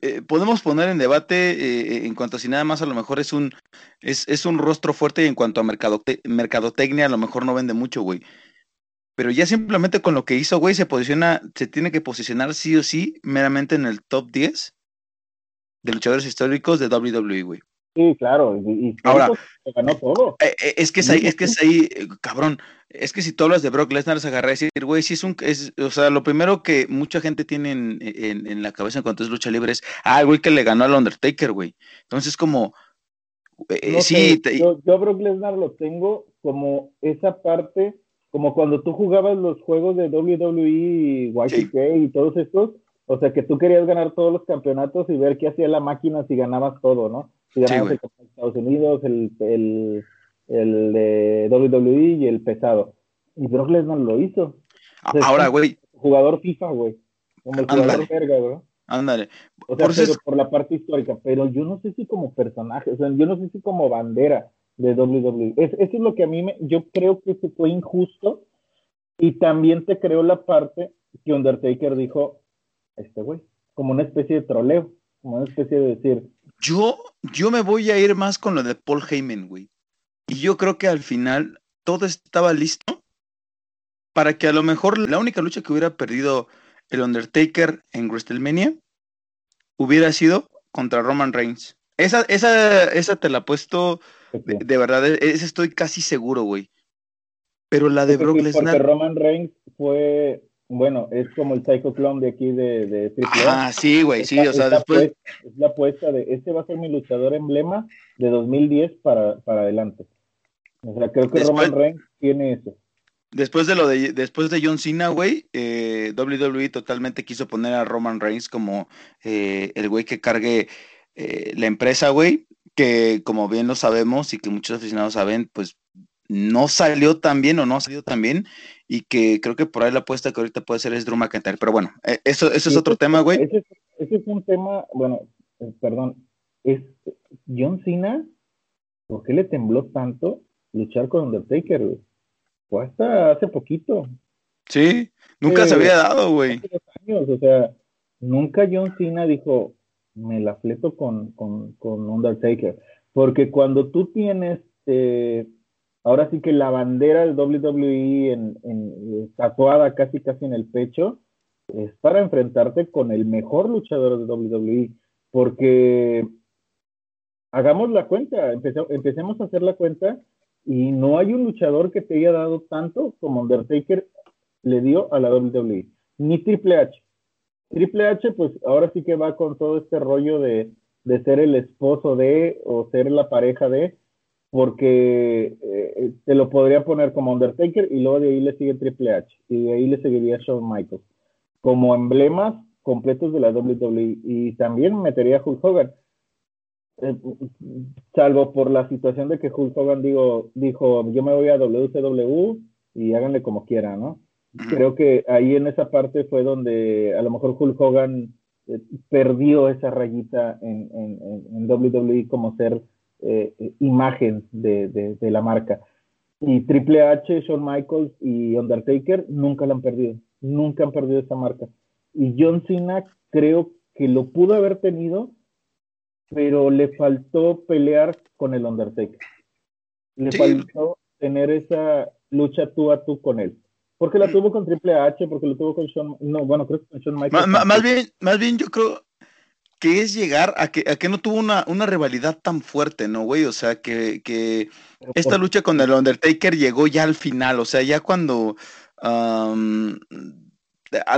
Eh, podemos poner en debate eh, en cuanto a si nada más a lo mejor es un es, es un rostro fuerte en cuanto a mercadote mercadotecnia a lo mejor no vende mucho, güey. Pero ya simplemente con lo que hizo, güey, se posiciona, se tiene que posicionar sí o sí meramente en el top 10 de luchadores históricos de WWE, güey. Sí, claro. Y, Ahora, ganó todo. Eh, eh, es que es ahí, es que es ahí, eh, cabrón. Es que si tú hablas de Brock Lesnar, se agarra a decir, güey, sí es un. Es, o sea, lo primero que mucha gente tiene en, en, en, la cabeza en cuanto es lucha libre es, ah, güey, que le ganó al Undertaker, güey. Entonces, como. sí. yo, yo, Brock Lesnar lo tengo como esa parte, como cuando tú jugabas los juegos de WWE, YTK y todos estos. O sea, que tú querías ganar todos los campeonatos y ver qué hacía la máquina si ganabas todo, ¿no? Si ganabas el de Estados Unidos, el, el, el, de WWE y el pesado. Y Brock Lesnar lo hizo. Ahora, güey. Jugador FIFA, güey. Como el jugador verga, güey. Ándale. O sea, por, pero, por la parte histórica, pero yo no sé si como personaje, o sea, yo no sé si como bandera de WWE. Es, eso es lo que a mí me, yo creo que se fue injusto y también te creo la parte que Undertaker dijo, este güey, como una especie de troleo, como una especie de decir, yo, yo me voy a ir más con lo de Paul Heyman, güey. Y yo creo que al final todo estaba listo para que a lo mejor la única lucha que hubiera perdido el Undertaker en WrestleMania hubiera sido contra Roman Reigns. Esa, esa, esa te la he puesto de, de, verdad, esa estoy casi seguro, güey. Pero la de Brock Lesnar. Porque Roman Reigns fue bueno, es como el Psycho Clown de aquí de, de Ah, sí, güey, sí, o sea, después. es la apuesta de este va a ser mi luchador emblema de 2010 para, para adelante. O sea, creo que Roman Reigns tiene eso. Después de lo de después de John Cena, güey, eh, WWE totalmente quiso poner a Roman Reigns como eh, el güey que cargue eh, la empresa, güey, que como bien lo sabemos y que muchos aficionados saben, pues no salió tan bien o no ha salido tan bien y que creo que por ahí la apuesta que ahorita puede ser es Drew McIntyre. Pero bueno, eh, eso, eso es otro tema, güey. Ese, es un tema, bueno, eh, perdón, es John Cena, ¿por qué le tembló tanto luchar con Undertaker, güey? Fue hasta hace poquito. Sí, nunca se había dado, güey. O sea, nunca John Cena dijo, me la fleto con, con, con Undertaker. Porque cuando tú tienes eh, ahora sí que la bandera del WWE en, en, tatuada casi casi en el pecho es para enfrentarte con el mejor luchador de WWE, porque hagamos la cuenta, empecemos a hacer la cuenta y no hay un luchador que te haya dado tanto como Undertaker le dio a la WWE, ni Triple H. Triple H, pues ahora sí que va con todo este rollo de, de ser el esposo de o ser la pareja de, porque eh, te lo podría poner como Undertaker y luego de ahí le sigue Triple H y de ahí le seguiría Shawn Michaels como emblemas completos de la WWE y también metería a Hulk Hogan eh, salvo por la situación de que Hulk Hogan digo, dijo yo me voy a WCW y háganle como quieran, ¿no? Creo que ahí en esa parte fue donde a lo mejor Hulk Hogan eh, perdió esa rayita en, en, en WWE como ser eh, imagen de, de, la marca. Y Triple H, Shawn Michaels y Undertaker nunca la han perdido, nunca han perdido esa marca. Y John Cena creo que lo pudo haber tenido, pero le faltó pelear con el Undertaker. Le faltó tener esa lucha tú a tú con él. Porque la tuvo con Triple H, porque lo tuvo con Shawn, no, bueno, creo que con Shawn Michaels. más, bien, más bien yo creo, que es llegar a que, a que no tuvo una, una rivalidad tan fuerte, ¿no, güey? O sea, que, que esta lucha con el Undertaker llegó ya al final, o sea, ya cuando a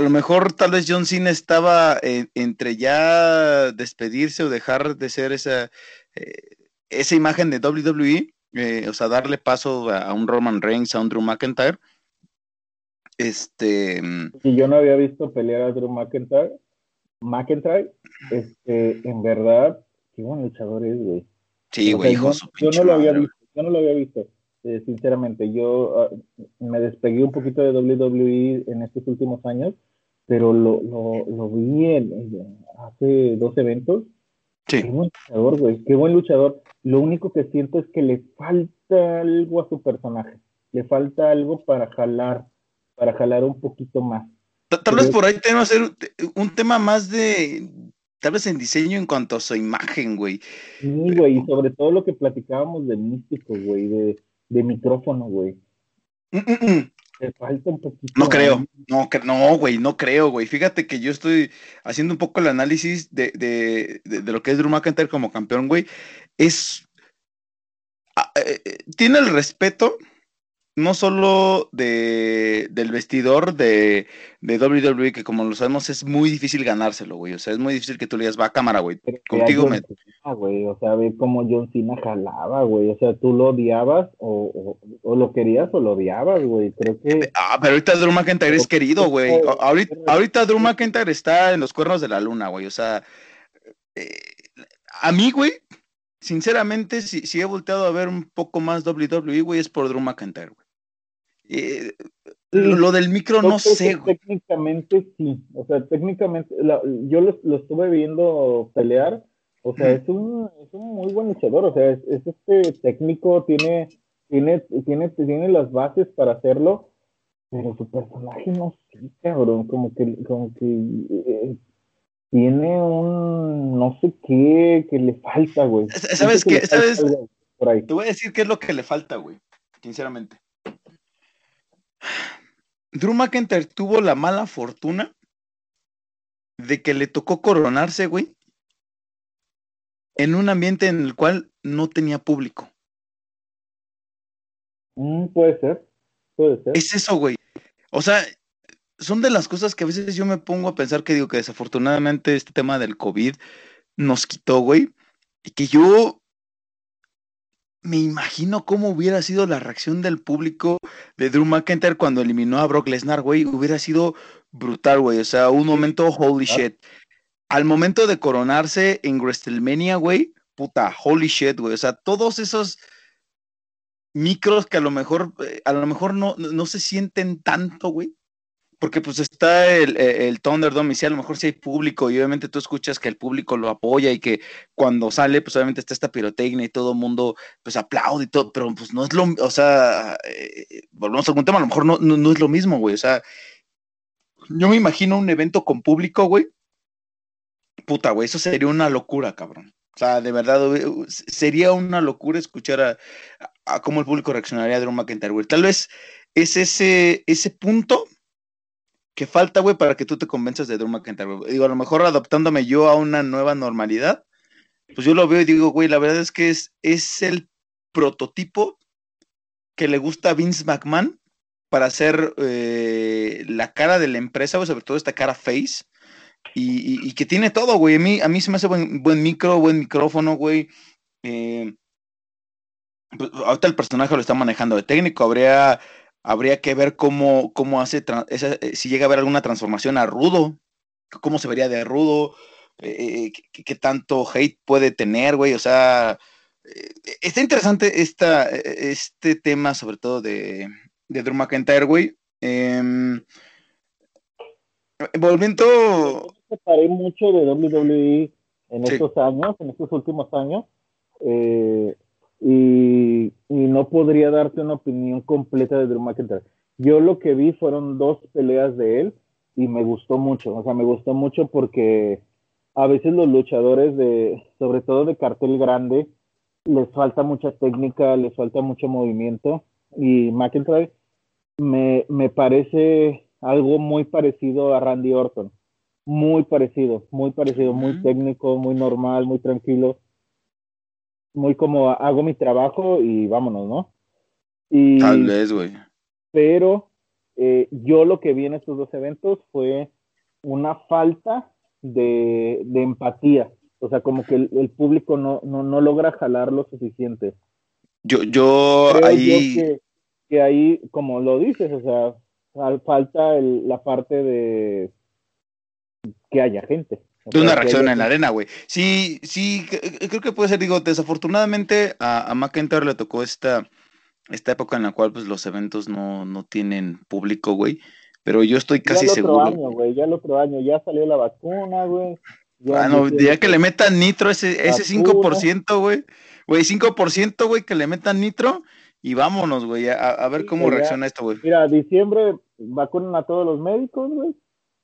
lo mejor tal vez John Cena estaba entre ya despedirse o dejar de ser esa, eh, esa imagen de WWE, eh, o sea, darle paso a, un Roman Reigns, a un Drew McIntyre. Este. Y yo no había visto pelear a Drew McIntyre McIntyre, este, en verdad, qué buen luchador es, güey. Sí, güey, yo, no lo había visto, yo no lo había visto, eh, sinceramente. Yo ah, me despegué un poquito de WWE en estos últimos años, pero lo, lo, lo vi en, hace dos eventos. Sí. Qué buen luchador, güey, qué buen luchador. Lo único que siento es que le falta algo a su personaje, le falta algo para jalar, para jalar un poquito más. Tal vez por ahí tenemos que hacer un tema más de, tal vez en diseño en cuanto a su imagen, güey. Sí, güey, y sobre todo lo que platicábamos de místico, güey, de, de micrófono, güey. Mm, mm, mm. Te falta un poquito. No creo, no, no, güey, no creo, güey. Fíjate que yo estoy haciendo un poco el análisis de, de, de, lo que es Drew McIntyre como campeón, güey. Es. Ah, eh, eh, tiene el respeto no solo de, del vestidor de, de WWE, que como lo sabemos es muy difícil ganárselo, güey. O sea, es muy difícil que tú le digas, va a cámara, güey. Contigo me... güey. O sea, ve cómo John Cena jalaba, güey. O sea, tú lo odiabas o, o, lo querías o lo odiabas, güey. Creo que... Ah, pero ahorita Drew McIntyre es querido, güey. Ahorita, ahorita Drew McIntyre está en los cuernos de la luna, güey. O sea, eh, a mí, güey, sinceramente, si, si he volteado a ver un poco más WWE, güey, es por Drew McIntyre, güey. Eh, lo del micro no sé. Técnicamente sí, o sea, técnicamente yo lo, estuve viendo pelear, o sea, es un, es un muy buen luchador, o sea, es, este técnico, tiene, tiene, tiene, tiene las bases para hacerlo, pero su personaje no sé, cabrón, como que, como que eh, tiene un no sé qué que le falta, güey. ¿Sabes qué? ¿Sabes? Te voy a decir qué es lo que le falta, güey, sinceramente. Drew McIntyre tuvo la mala fortuna de que le tocó coronarse, güey, en un ambiente en el cual no tenía público. Mm, puede ser, puede ser. Es eso, güey. O sea, son de las cosas que a veces yo me pongo a pensar que digo que desafortunadamente este tema del COVID nos quitó, güey, y que yo me imagino cómo hubiera sido la reacción del público de Drew McIntyre cuando eliminó a Brock Lesnar, güey. Hubiera sido brutal, güey. O sea, un momento holy shit. Al momento de coronarse en WrestleMania, güey, puta, holy shit, güey. O sea, todos esos. micros que a lo mejor, eh, a lo mejor no, no se sienten tanto, güey. Porque pues está el, el Thunderdome y sí, a lo mejor sí hay público y obviamente tú escuchas que el público lo apoya y que cuando sale pues obviamente está esta pirotecnia y todo el mundo pues aplaude y todo, pero pues no es lo, o sea, eh, volvemos a algún tema, a lo mejor no, no, no es lo mismo, güey, o sea, yo me imagino un evento con público, güey. Puta, güey, eso sería una locura, cabrón. O sea, de verdad, sería una locura escuchar a, a cómo el público reaccionaría a Drew McIntyre, güey. Tal vez es ese, ese punto que falta, güey, para que tú te convenzas de Drew McIntyre. Digo, a lo mejor adaptándome yo a una nueva normalidad, pues yo lo veo y digo, güey, la verdad es que es, es el prototipo que le gusta a Vince McMahon para hacer eh, la cara de la empresa, güey, sobre todo esta cara face, y, y, y, que tiene todo, güey. A mí, a mí se me hace buen, buen micro, buen micrófono, güey. Eh, pues, ahorita el personaje lo está manejando de técnico, habría habría que ver cómo, cómo hace, esa, eh, si llega a haber alguna transformación a rudo, cómo se vería de rudo, eh, qué, qué, tanto hate puede tener, güey, o sea, eh, está interesante esta, este tema, sobre todo de, de Drew McIntyre, güey. Eh, volviendo... Me paré mucho de WWE en sí. estos años, en estos últimos años, eh, y, y, no podría darte una opinión completa de Drew McIntyre. Yo lo que vi fueron dos peleas de él y me gustó mucho, o sea, me gustó mucho porque a veces los luchadores de, sobre todo de cartel grande, les falta mucha técnica, les falta mucho movimiento y McIntyre me, me parece algo muy parecido a Randy Orton, muy parecido, muy parecido, muy uh -huh. técnico, muy normal, muy tranquilo muy como hago mi trabajo y vámonos, ¿no? Y, Tal vez, güey. Pero eh, yo lo que vi en estos dos eventos fue una falta de, de empatía. O sea, como que el, el público no, no, no, logra jalar lo suficiente. Yo, yo Creo ahí. Yo que, que, ahí, como lo dices, o sea, falta el, la parte de que haya gente. De una reacción en la arena, güey. Sí, sí, creo que puede ser, digo, desafortunadamente a, a McIntyre le tocó esta, esta época en la cual pues los eventos no, no tienen público, güey. Pero yo estoy casi ya el seguro. Año, güey, ya el otro año, ya salió la vacuna, güey. Bueno, ya que le metan nitro ese, ese 5%, güey. Güey, 5%, güey, que le metan nitro y vámonos, güey, a, a, ver cómo sí, reacciona esto, güey. Mira, diciembre vacunan a todos los médicos, güey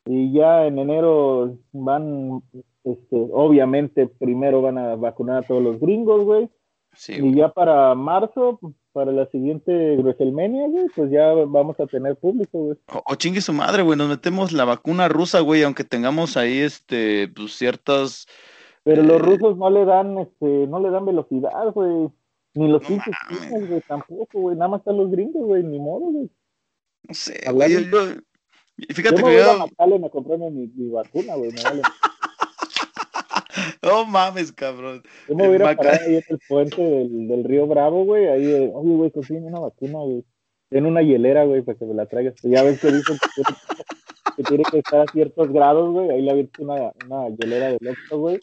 y ya en enero van, este, obviamente primero van a vacunar a todos los gringos, güey. Sí, y ya para marzo, para la siguiente WrestleMania, güey, pues ya vamos a tener público, güey. O, o, chingue su madre, güey, nos metemos la vacuna rusa, güey, aunque tengamos ahí, este, pues ciertas... Pero eh... los rusos no le dan, este, no le dan velocidad, güey. Ni los pinches no güey, tampoco, güey. Nada más están los gringos, güey, ni modo, güey. No sé, güey, yo Fíjate yo me que yo. A me compré mi, mi vacuna, güey. Me vale. [LAUGHS] No mames, cabrón. Yo me voy a ir a parar ahí en el puente del, del río Bravo, güey. Ahí, oye, güey, consigue una vacuna, güey. Tiene una hielera, güey, para que me la traigas. Ya ves que dicen que que, tiene que estar a ciertos grados, güey. Ahí le abierto una, una hielera de loco, güey.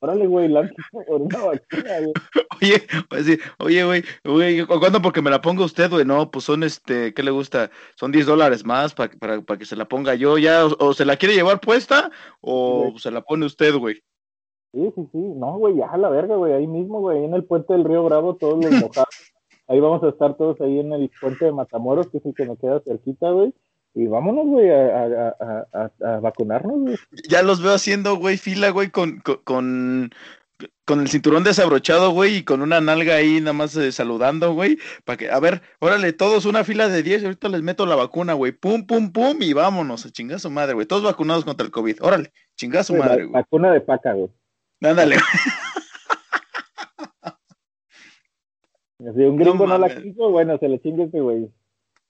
Órale, güey, lánzame por una vacuna, güey. Oye, pues sí, oye, güey, güey, ¿cuándo? Porque me la ponga usted, güey. No, pues son, este, ¿qué le gusta? Son 10 dólares más para, para, para que se la ponga yo ya. O, o se la quiere llevar puesta o sí. se la pone usted, güey. Sí, sí, sí. No, güey, ya a la verga, güey. Ahí mismo, güey, en el puente del Río Bravo, todos los [LAUGHS] mojados. ahí vamos a estar todos ahí en el puente de Matamoros, que es el que nos queda cerquita, güey. Y vámonos, güey, a, a, a, a, vacunarnos, güey. Ya los veo haciendo, güey, fila, güey, con, con, con, el cinturón desabrochado, güey, y con una nalga ahí nada más eh, saludando, güey, para que, a ver, órale, todos una fila de 10, ahorita les meto la vacuna, güey, pum, pum, pum, y vámonos, a chingar su madre, güey, todos vacunados contra el COVID, órale, chingar su madre, güey. Vacuna de paca, güey. Ándale. Si [LAUGHS] un gringo no, no la quiso, bueno, se le chingue ese güey.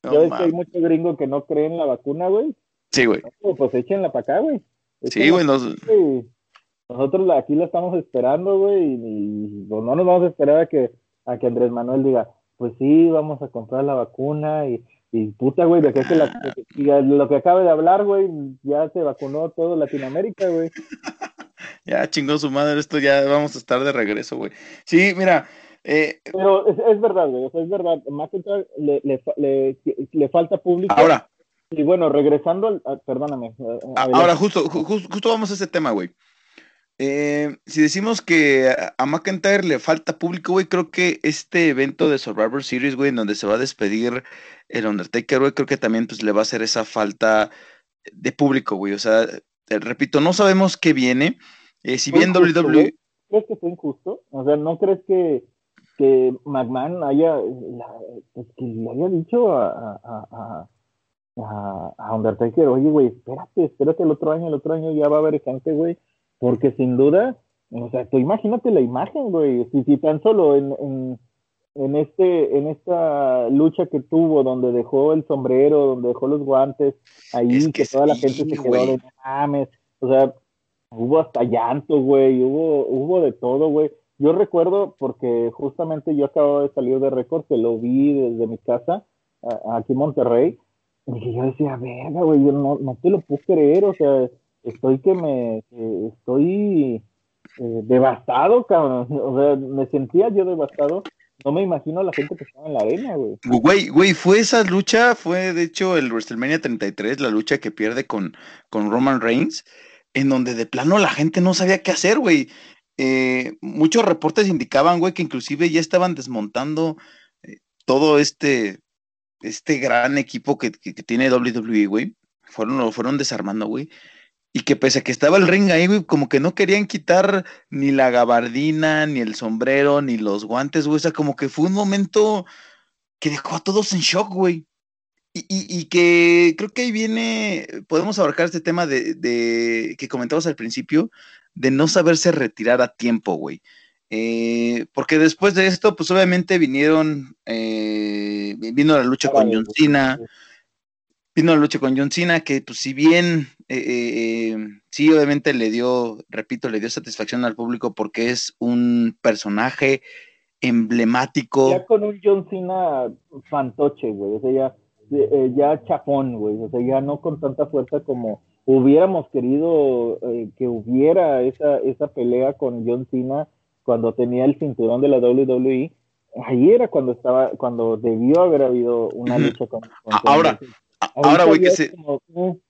No, Yo ves que hay muchos gringos que no creen en la vacuna, güey. Sí, güey. No, pues échenla para acá, güey. Sí, güey. Nos... Nosotros aquí la estamos esperando, güey, y, pues, no nos vamos a esperar a que, a que Andrés Manuel diga, pues sí, vamos a comprar la vacuna y, y puta, güey, de que, que, la, que lo que acabe de hablar, güey, ya se vacunó todo Latinoamérica, güey. [LAUGHS] ya chingó su madre, esto ya vamos a estar de regreso, güey. Sí, mira, Eh, Pero es, es verdad, güey, o sea, es verdad. McIntyre le, le, le, le falta público. ahora, Y bueno, regresando al. a- perdóname. a- a- adelante. ahora justo, ju- ju- justo vamos a ese tema, güey. Eh, si decimos que a- McIntyre le falta público, güey, creo que este evento de Survivor Series, güey, en donde se va a despedir el Undertaker, güey, creo que también pues le va a hacer esa falta de público, güey. O sea, repito, no sabemos qué viene. Eh, si bien WWE... güey. ¿Crees que fue injusto? O sea, ¿no crees que, que McMahon haya, la- pues, que le haya dicho a, a, a, a, Undertaker, oye, güey, espérate, espérate el otro año, el otro año ya va a haber gente, güey, porque sin duda, o sea, tú imagínate la imagen, güey, si, si tan solo en, en, en este, en esta lucha que tuvo, donde dejó el sombrero, donde dejó los guantes, ahí Es que, que toda la gente se quedó de "No mames, o sea, hubo hasta llanto, güey, hubo, hubo de todo, güey. Yo recuerdo, porque justamente yo acabo de salir de récord, que lo vi desde mi casa, a- aquí en Monterrey, y yo decía, verga, güey, yo no, no te lo puedo creer, o sea, estoy que me, que estoy eh, devastado, cabrón, [LAUGHS] o sea, me sentía yo devastado, no me imagino la gente que estaba en la arena, güey. Güey, güey, fue esa lucha, fue de hecho el WrestleMania 33, la lucha que pierde con, con Roman Reigns, en donde de plano la gente no sabía qué hacer, güey. Eh, muchos reportes indicaban, güey, que inclusive ya estaban desmontando eh, todo este, este gran equipo que, que, tiene WWE, güey. Fueron, lo fueron desarmando, güey. Y que pese a que estaba el ring ahí, güey, como que no querían quitar ni la gabardina, ni el sombrero, ni los guantes, güey. O sea, como que fue un momento que dejó a todos en shock, güey. Y, y, y que creo que ahí viene, podemos abarcar este tema de, de que comentabas al principio, de no saberse retirar a tiempo, güey. Eh, porque después de esto, pues obviamente vinieron, eh, vino la lucha con John Cena, vino la lucha con John Cena, que pues si bien, eh, eh, sí, obviamente le dio, repito, le dio satisfacción al público porque es un personaje emblemático. Ya con un John Cena fantoche, güey, o sea, ya, ya chafón, güey, o sea, ya no con tanta fuerza como hubiéramos querido eh, que hubiera esa, esa pelea con John Cena cuando tenía el cinturón de la WWE. Ahí era cuando estaba, cuando debió haber habido una lucha con. con ahora, ahora, güey, que se, como, uh,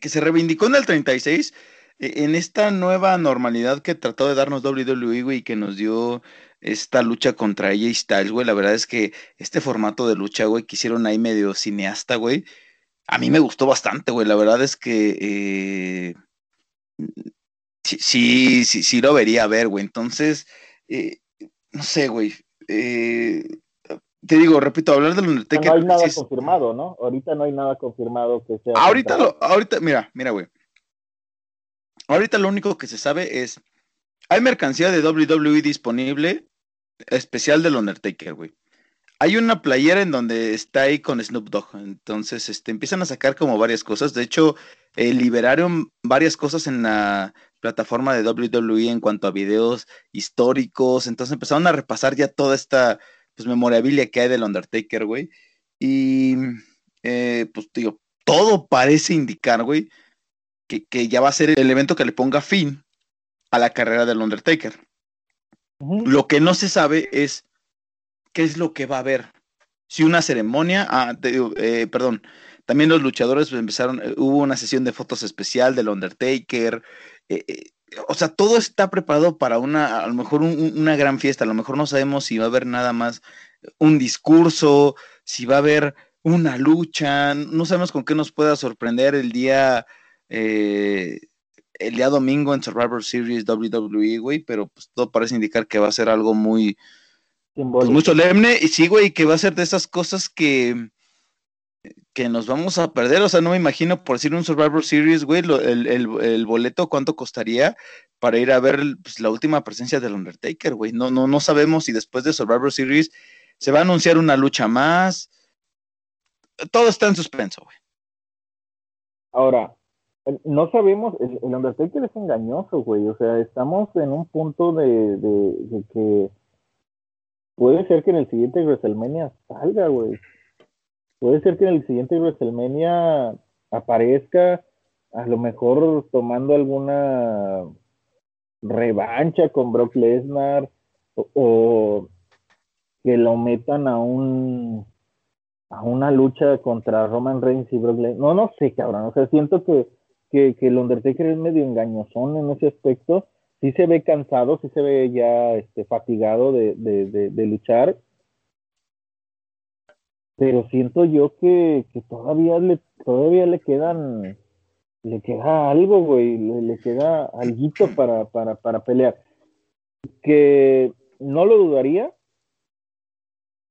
que se reivindicó en el 36, en esta nueva normalidad que trató de darnos WWE, güey, y que nos dio esta lucha contra AJ Styles, güey, la verdad es que este formato de lucha, güey, que hicieron ahí medio cineasta, güey, a mí me gustó bastante, güey, la verdad es que eh, sí, sí, sí, sí, lo vería a ver, güey, entonces, eh, no sé, güey, eh, te digo, repito, hablar del Undertaker. No hay nada sí confirmado, ¿no? Ahorita no hay nada confirmado que sea. Ahorita, lo, ahorita, mira, mira, güey. Ahorita lo único que se sabe es, hay mercancía de WWE disponible, especial del Undertaker, güey. Hay una playera en donde está ahí con Snoop Dogg, entonces este, empiezan a sacar como varias cosas. De hecho, eh, liberaron varias cosas en la plataforma de WWE en cuanto a videos históricos, entonces empezaron a repasar ya toda esta pues, memorabilia que hay del Undertaker, güey. Y eh, pues digo, todo parece indicar, güey, que, que, ya va a ser el evento que le ponga fin a la carrera del Undertaker. Uh -huh. Lo que no se sabe es qué es lo que va a haber. Si una ceremonia, ah, te, eh, perdón, también los luchadores empezaron, eh, hubo una sesión de fotos especial del Undertaker. Eh, o sea, todo está preparado para una, a lo mejor un, una gran fiesta. A lo mejor no sabemos si va a haber nada más un discurso, si va a haber una lucha, no sabemos con qué nos pueda sorprender el día, eh, el día domingo en Survivor Series WWE, güey, pero pues todo parece indicar que va a ser algo muy, pues, muy solemne, y sí, güey, que va a ser de esas cosas que, que nos vamos a perder, o sea, no me imagino, por decir un Survivor Series, güey, lo, el, el, el, boleto, cuánto costaría para ir a ver pues, la última presencia del Undertaker, güey, no, no, no sabemos si después de Survivor Series se va a anunciar una lucha más, todo está en suspenso, güey. Ahora, no sabemos, el, el, Undertaker es engañoso, güey. O sea, estamos en un punto de, de, de, que puede ser que en el siguiente WrestleMania salga, güey. Puede ser que en el siguiente WrestleMania aparezca, a lo mejor tomando alguna revancha con Brock Lesnar o, que lo metan a un a una lucha contra Roman Reigns y Brock Lesnar. No, no sé, cabrón. O sea, siento que, que, que el Undertaker es medio engañosón en ese aspecto. Sí se ve cansado, sí se ve ya este, fatigado de, de, de, luchar. Pero siento yo que, que, todavía le todavía le quedan le queda algo, güey, le, le queda algo para, para, para pelear. Que no lo dudaría,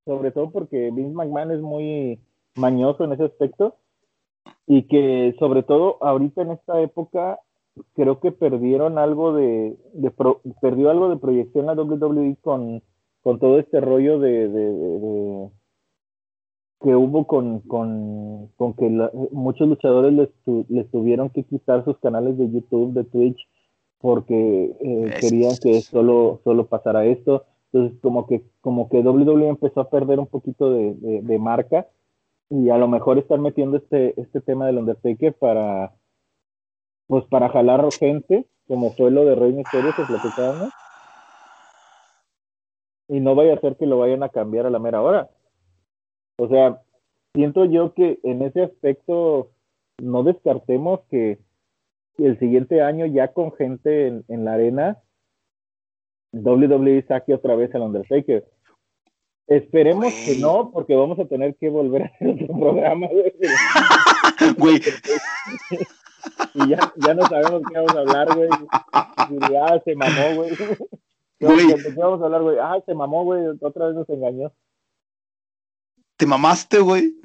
sobre todo porque Vince McMahon es muy mañoso en ese aspecto y que sobre todo ahorita en esta época creo que perdieron algo de, perdió algo de proyección la WWE con, con todo este rollo de, de, que hubo con, con, con que muchos luchadores les, les, tuvieron que quitar sus canales de YouTube, de Twitch, porque eh, querían que solo, solo pasara esto. Entonces, como que, como que WWE empezó a perder un poquito de, marca y a lo mejor están metiendo este, este tema del Undertaker para, pues para jalar gente, como fue lo de Rey Mysterio que platicábamos. Y no vaya a ser que lo vayan a cambiar a la mera hora. O sea, siento yo que en ese aspecto no descartemos que el siguiente año ya con gente en, en la arena WWE saque otra vez al Undertaker. Esperemos que no, porque vamos a tener que volver a hacer otro programa, güey. [LAUGHS] y ya, ya no sabemos qué vamos a hablar, güey. Ah, se mamó, güey. [LAUGHS] ¿Qué vamos a hablar, güey? Ah, se mamó, güey. Otra vez nos engañó. Te mamaste, güey.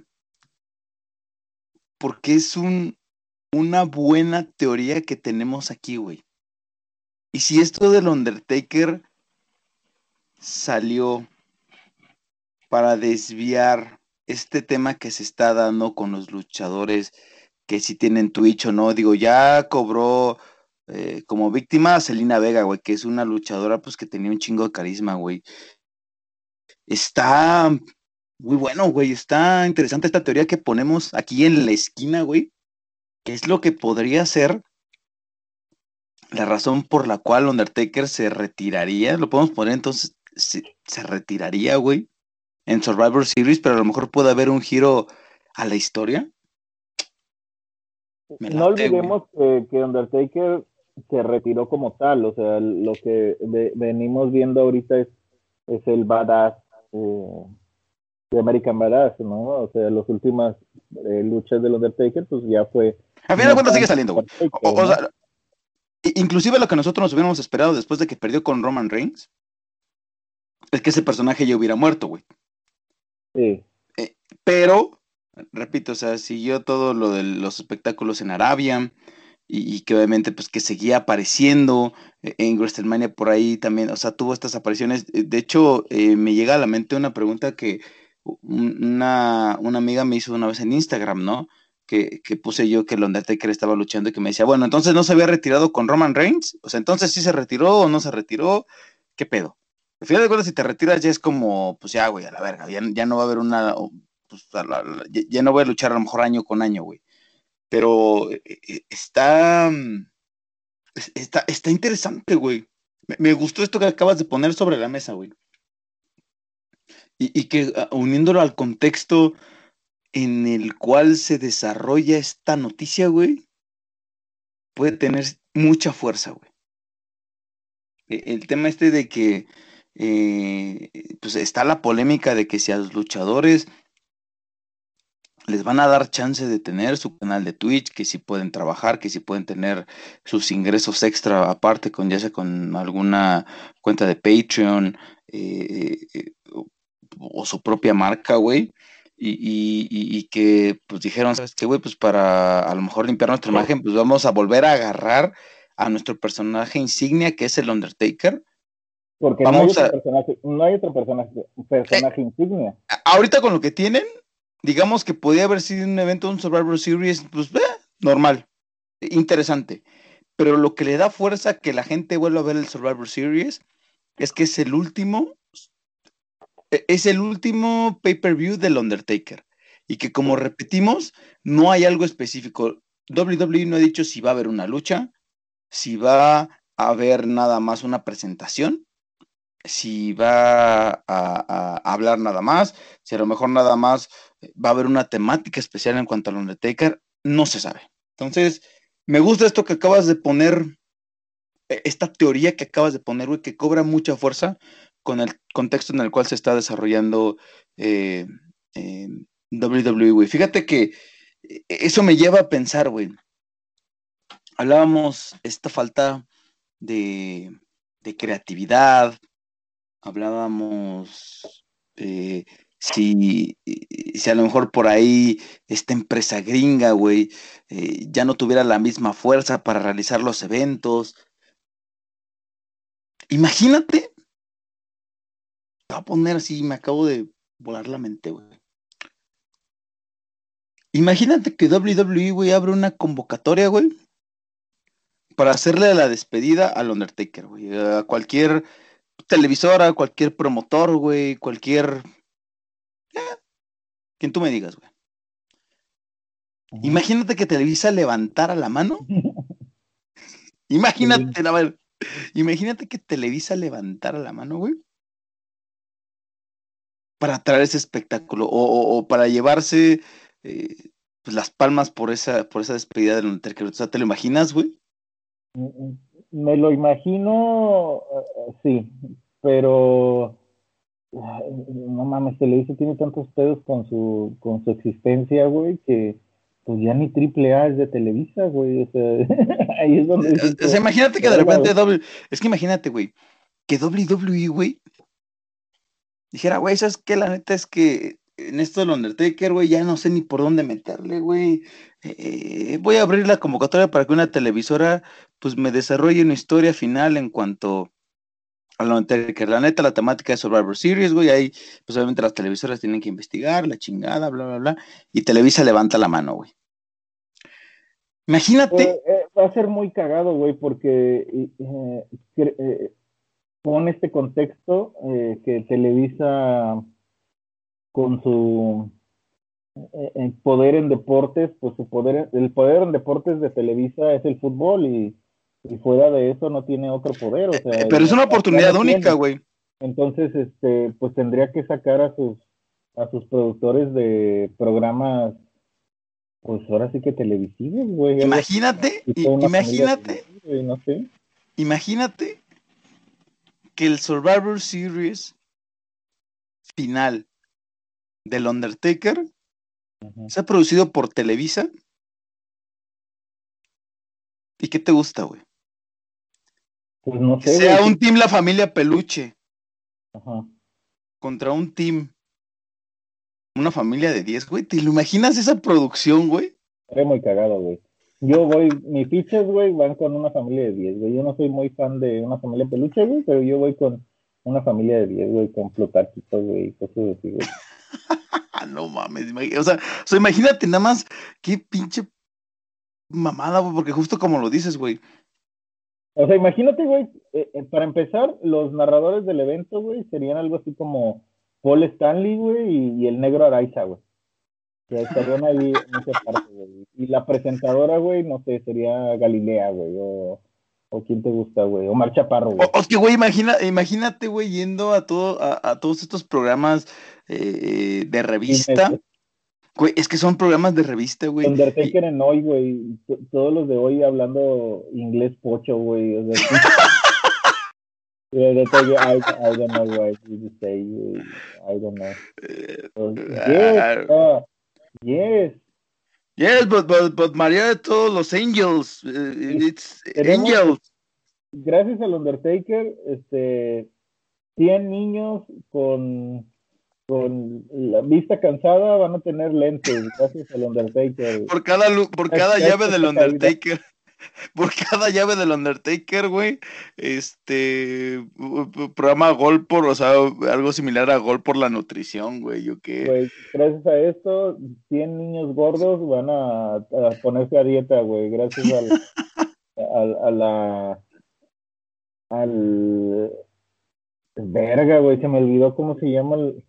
Porque es un, una buena teoría que tenemos aquí, güey. Y si esto del Undertaker salió para desviar este tema que se está dando con los luchadores que si tienen Twitch o no, digo, ya cobró eh, como víctima a Selina Vega, güey, que es una luchadora pues que tenía un chingo de carisma, güey. Está muy bueno, güey, está interesante esta teoría que ponemos aquí en la esquina, güey, ¿Qué es lo que podría ser la razón por la cual Undertaker se retiraría, lo podemos poner entonces, se, retiraría, güey, en Survivor Series, pero a lo mejor puede haber un giro a la historia. No olvidemos que, Undertaker se retiró como tal, o sea, lo que venimos viendo ahorita es, es el badass eh, de American Badass, ¿no? O sea, las últimas eh, luchas del Undertaker, pues ya fue... A final de cuentas sigue saliendo, güey. o sea, Inclusive lo que nosotros nos hubiéramos esperado después de que perdió con Roman Reigns es que ese personaje ya hubiera muerto, güey. Sí. Eh, pero, repito, o sea, siguió todo lo de los espectáculos en Arabia y, que obviamente pues que seguía apareciendo en WrestleMania por ahí también, o sea, tuvo estas apariciones. De hecho, eh, me llega a la mente una pregunta que una, una amiga me hizo una vez en Instagram, ¿no? que, puse yo que el Undertaker estaba luchando y que me decía, bueno, entonces no se había retirado con Roman Reigns, o sea, entonces sí se retiró o no se retiró, ¿qué pedo? Al final de cuentas, si te retiras ya es como, pues ya, güey, a la verga, ya, no va a haber una, pues, ya, no voy a luchar a lo mejor año con año, güey. Pero eh, eh, está, está, está interesante, güey. Me, gustó esto que acabas de poner sobre la mesa, güey. Y, y que ah, uniéndolo al contexto en el cual se desarrolla esta noticia, güey, puede tener mucha fuerza, güey. E, el tema este de que, eh, pues está la polémica de que si a los luchadores les van a dar chance de tener su canal de Twitch, que si pueden trabajar, que si pueden tener sus ingresos extra aparte con ya sea con alguna cuenta de Patreon eh, eh, o su propia marca, güey y, que pues dijeron, ¿sabes qué, güey? Pues para a lo mejor limpiar nuestra imagen, pues vamos a volver a agarrar a nuestro personaje insignia que es el Undertaker. Porque no, hay otro personaje, no hay otro personaje, eh, insignia. Ahorita con lo que tienen, digamos que podía haber sido un evento, un Survivor Series, pues eh, normal, interesante. Pero lo que le da fuerza a que la gente vuelva a ver el Survivor Series es que es el último e, es el último pay-per-view del Undertaker. Y que como repetimos, no hay algo específico. WWE no ha dicho si va a haber una lucha, si va a haber nada más una presentación. Si va a, hablar nada más, si a lo mejor nada más va a haber una temática especial en cuanto al Undertaker, no se sabe. Entonces, me gusta esto que acabas de poner, e, esta teoría que acabas de poner, güey, que cobra mucha fuerza con el contexto en el cual se está desarrollando eh, WWE, güey. Fíjate que e, eso me lleva a pensar, güey. Hablábamos esta falta de creatividad, hablábamos eh, si, si a lo mejor por ahí esta empresa gringa, güey, eh, ya no tuviera la misma fuerza para realizar los eventos. Imagínate. Te voy a poner así, me acabo de volar la mente, güey. Imagínate que WWE, güey, abre una convocatoria, güey, para hacerle la despedida al Undertaker, güey. A cualquier televisora, cualquier promotor, güey, cualquier quien tú me digas, güey. Imagínate que Televisa levantara la mano. [LAUGHS] imagínate, a ver, imagínate que Televisa levantara la mano, güey. Para traer ese espectáculo. O, para llevarse eh, pues, las palmas por esa, por esa despedida del Undertaker. O sea, ¿te lo imaginas, güey? Mm, mm, me lo imagino, eh, sí, pero no mames, Televisa tiene tantos pedos con su, con su existencia, güey, que pues ya ni triple A es de Televisa, güey. O sea, [LAUGHS] ahí es donde. O sea, imagínate que de repente doble. Es que imagínate, güey, que WWE, güey, dijera, güey, ¿sabes qué? La neta es que en esto del Undertaker, güey, ya no sé ni por dónde meterle, güey. Eh, voy a abrir la convocatoria para que una televisora, pues, me desarrolle una historia final en cuanto que la neta, la temática de Survivor Series, güey, ahí, pues obviamente las televisoras tienen que investigar, la chingada, bla, bla, bla, y Televisa levanta la mano, güey. Imagínate. Eh, eh, va a ser muy cagado, güey, porque eh, pone este contexto que Televisa con su poder en deportes, pues su poder, el poder en deportes de Televisa es el fútbol y y fuera de eso no tiene otro poder. O sea, eh, pero es una oportunidad única, güey. Entonces, este, pues tendría que sacar a sus, a sus productores de programas, pues ahora sí que televisivos, güey. Imagínate, imagínate, no sé. imagínate que el Survivor Series final del Undertaker se ha producido por Televisa. ¿Y qué te gusta, güey? Pues no sé. Sea un team La Familia Peluche. Ajá. Contra un team. Una familia de 10, güey. ¿Te lo imaginas esa producción, güey? Sería muy cagado, güey. Yo voy, mis fichas, güey, van con una familia de 10, güey. Yo no soy muy fan de una familia peluche, güey, pero yo voy con una familia de 10, güey, con Plutarquito, güey, cosas así, güey. No mames, o sea, o imagínate nada más qué pinche mamada, güey, porque justo como lo dices, güey, o sea, imagínate, güey, eh, eh, para empezar, los narradores del evento, güey, serían algo así como Paul Stanley, güey, y, el negro Araiza, güey. Que estarían ahí en esa parte, güey. Y la presentadora, güey, no sé, sería Galilea, güey, o, o quién te gusta, güey, o Marcha Parro, güey. O, que, güey, imagina, imagínate, güey, yendo a, todo, a, todos estos programas eh, de revista. Güey, es que son programas de revista, güey. Undertaker en hoy, güey. Todos los de hoy hablando inglés pocho, güey. O sea, [LAUGHS] I, I don't know what to say. I don't know. So, yes, uh, yes. Yes, but, but, but María de todos los angels. Uh, it's angels. Gracias al Undertaker, este, 100 niños con con la vista cansada van a tener lentes, gracias al Undertaker. Por cada, por cada llave del Undertaker. [LAUGHS] Por cada llave del Undertaker, güey. Este programa Gol por, o sea, algo similar a Gol por la nutrición, güey. Yo qué. gracias a esto, 100 niños gordos van a, ponerse a dieta, güey. Gracias al, [LAUGHS] al, a la. Al. Verga, güey, se me olvidó cómo se llama el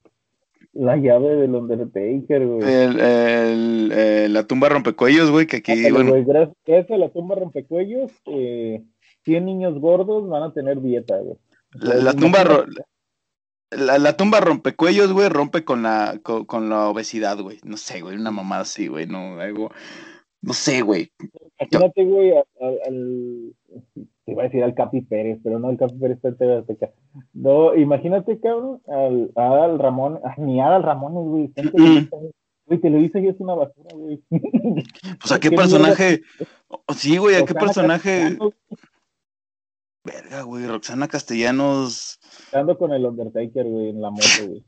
la llave del Undertaker, güey. El, el, la tumba rompecuellos, güey, que aquí, bueno. gracias, a la tumba rompecuellos, eh, 100 niños gordos van a tener dieta, güey. La, tumba la, tumba rompecuellos, güey, rompe con la, con, la obesidad, güey. No sé, güey, una mamada así, güey, no, algo, no sé, güey. Imagínate, güey, al, te iba a decir al Capi Pérez, pero no, el Capi Pérez está en TV No, imagínate, cabrón, al, al Ramón, ni al Ramón, güey, Güey, te lo dice y es una basura, güey. [LAUGHS] Pues a qué personaje. Sí, güey, a qué personaje. Verga, güey, Roxana Castellanos. Ando con el Undertaker, güey, en la moto, güey.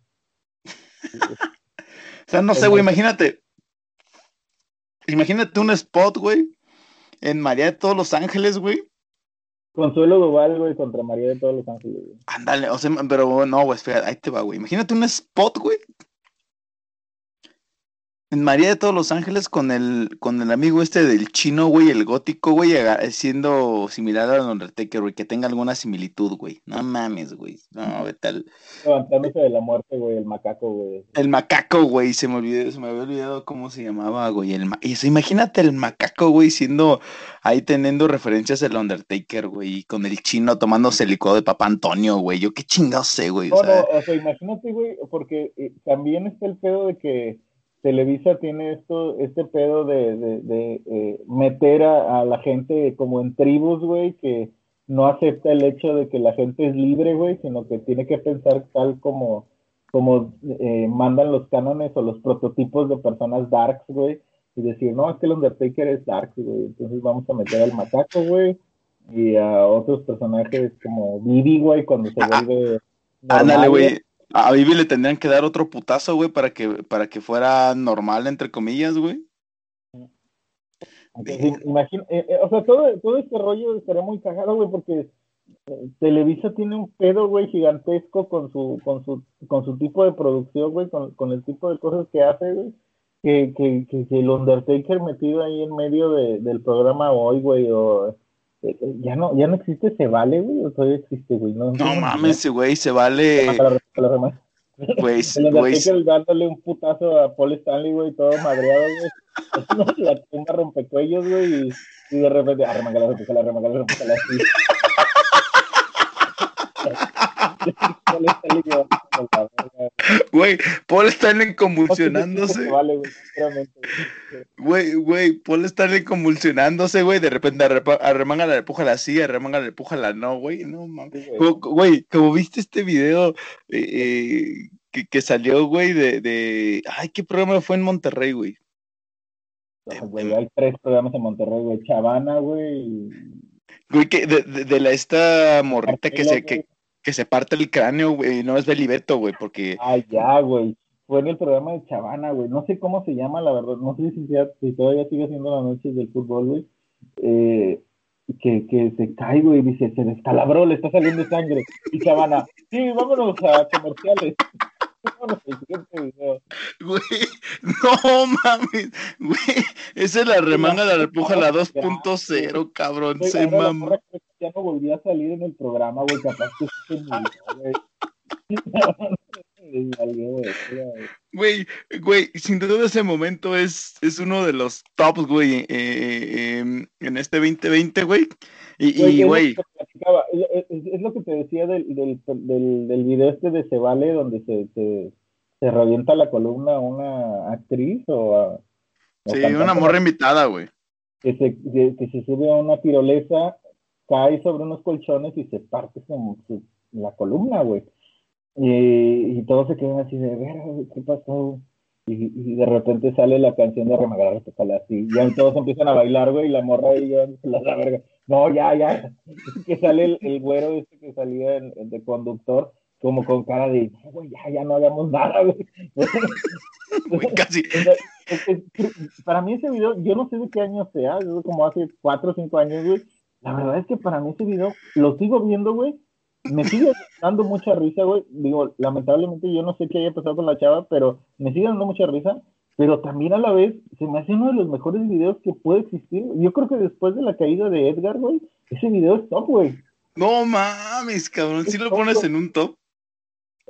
[LAUGHS] o sea, no sé, güey, imagínate. Imagínate un spot, güey, en María de todos los Ángeles, güey. Consuelo Duval, güey, contra María de todos los Ángeles, güey. Ándale, o sea, pero no, güey, espera, ahí te va, güey. Imagínate un spot, güey, en María de todos los Ángeles con el, con el amigo este del chino, güey, el gótico, güey, siendo similar a Undertaker, güey, que tenga alguna similitud, güey. No mames, güey. No, ¿qué tal? Levantándose de la muerte, güey, el macaco, güey. El macaco, güey, se me olvidó, se me había olvidado cómo se llamaba, güey. El y eso, imagínate el macaco, güey, siendo ahí teniendo referencias del Undertaker, güey, con el chino tomándose el licuado de Papá Antonio, güey. Yo qué chingados sé, güey. No, no, o sea, imagínate, güey, porque eh, también está el pedo de que Televisa tiene esto, este pedo de, de, eh, meter a, la gente como en tribus, güey, que no acepta el hecho de que la gente es libre, güey, sino que tiene que pensar tal como, como eh, mandan los cánones o los prototipos de personas darks, güey, y decir, no, es que el Undertaker es dark, güey, entonces vamos a meter al macaco, güey, y a otros personajes como Vivi, güey, cuando se vuelve... Ándale, güey. A Vivi le tendrían que dar otro putazo, güey, para que, para que fuera normal, entre comillas, güey. Imagina, eh, eh, o sea, todo, todo este rollo estaría muy cagado, güey, porque eh, Televisa tiene un pedo, güey, gigantesco con su, con su, con su tipo de producción, güey, con, con el tipo de cosas que hace, güey. Que, que, que, que, el Undertaker metido ahí en medio de, del programa hoy, güey, o ya no, ya no existe se vale, güey, o todavía existe, güey. No, no mames, güey, se vale. Güey, [LAUGHS] güey. dándole un putazo a Paul Stanley, güey, todo madreado, güey. [LAUGHS] la tumba rompecuellos, güey, y, y, de repente, arremangala, la arremangala, la así. [LAUGHS] Güey, Paul Stanley convulsionándose. Güey, güey, Paul Stanley convulsionándose, güey. De repente arremanga la empújala así, arremanga la empújala no, güey. No mames. Güey, como viste este video eh, eh, que, salió, güey, de, de. Ay, ¿qué programa fue en Monterrey, güey? güey, hay tres programas en Monterrey, güey. Chavana, güey. Güey, que de, de, la esta morrita que se, que, que se parte el cráneo, güey, no es Belibeto, güey, porque... Ah, ya, güey. Fue en el programa de Chavana, güey. No sé cómo se llama, la verdad. No sé si, si todavía sigue haciendo las noches del fútbol, güey. Eh, que, que se cae, güey, y dice, se descalabró, le está saliendo sangre. Y Chavana, sí, vámonos a comerciales. [LAUGHS] Güey, no mames, güey, esa es la remanga de la repuja, la 2.0, cabrón, se mamá. Ya no volví a salir en el programa, güey, capaz que se murió, [LAUGHS] güey. Güey, sin duda ese momento es, es uno de los tops, güey, eh, eh, em, en este 2020, güey. Y, güey. Es, lo que te decía del, del, del, del video este de Se Vale, donde se, se, se revienta la columna una actriz o a. sí, una morra invitada, güey. Que se, que, se sube a una tirolesa, cae sobre unos colchones y se parte como la columna, güey. Y, y todos se quedan así de, ver, ¿qué pasó? Y, de repente sale la canción de Remagar así. Y ya todos empiezan a bailar, güey, y la morra y yo, la, la verga. No, ya, ya. [LAUGHS] que sale el, el, güero este que salía de conductor, como con cara de, güey, ya, ya no hagamos nada, güey. [LAUGHS] casi. para mí ese video, yo no sé de qué año sea, es como hace cuatro o cinco años, güey. La verdad es que para mí ese video, lo sigo viendo, güey. Me sigue [LAUGHS] dando mucha risa, güey. Digo, lamentablemente yo no sé qué haya pasado con la chava, pero me sigue dando mucha risa pero también a la vez se me hace uno de los mejores videos que puede existir. Yo creo que después de la caída de Edgar, güey, ese video es top, güey. No mames, cabrón, si lo pones en un top.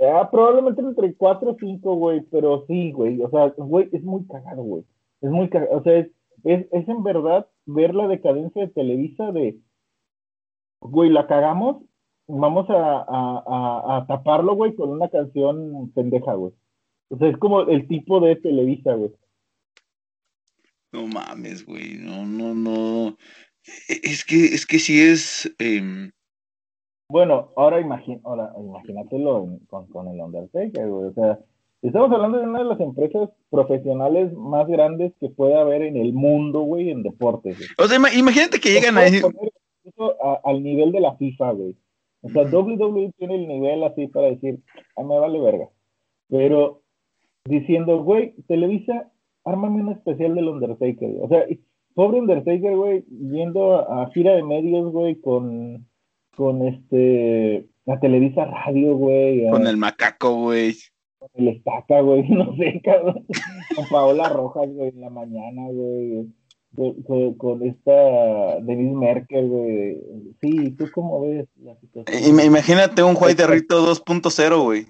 Ah, probablemente entre 4 o 5, güey, pero sí, güey, o sea, güey, es muy cagado, güey. Es muy cagado, o sea, es, es, es en verdad ver la decadencia de Televisa de, güey, la cagamos, vamos a, a, a, taparlo, güey, con una canción pendeja, güey. O sea, es como el tipo de Televisa, güey. No mames, güey, no, no, no. E, es que, es que sí es... Em, bueno, ahora, imagín, ahora imagínatelo con, con el Undertaker, güey. O sea, estamos hablando de una de las empresas profesionales más grandes que puede haber en el mundo, güey, en deportes. O sea, imagínate que llegan ahí. al nivel de la FIFA, güey. O sea, WWE tiene el nivel así para decir, a ah, me vale verga. Pero diciendo, güey, Televisa, ármame un especial del Undertaker. O sea, pobre Undertaker, güey, yendo a, gira de medios, güey, con, con este, la Televisa Radio, güey. Con el macaco, güey. Con el estaca, güey, [LAUGHS] no sé, cabrón. con Paola Rojas, güey, en la mañana, güey con, esta Denise Merkel, güey. Sí, ¿tú cómo ves la situación? Imagínate un White Rito 2.0, güey.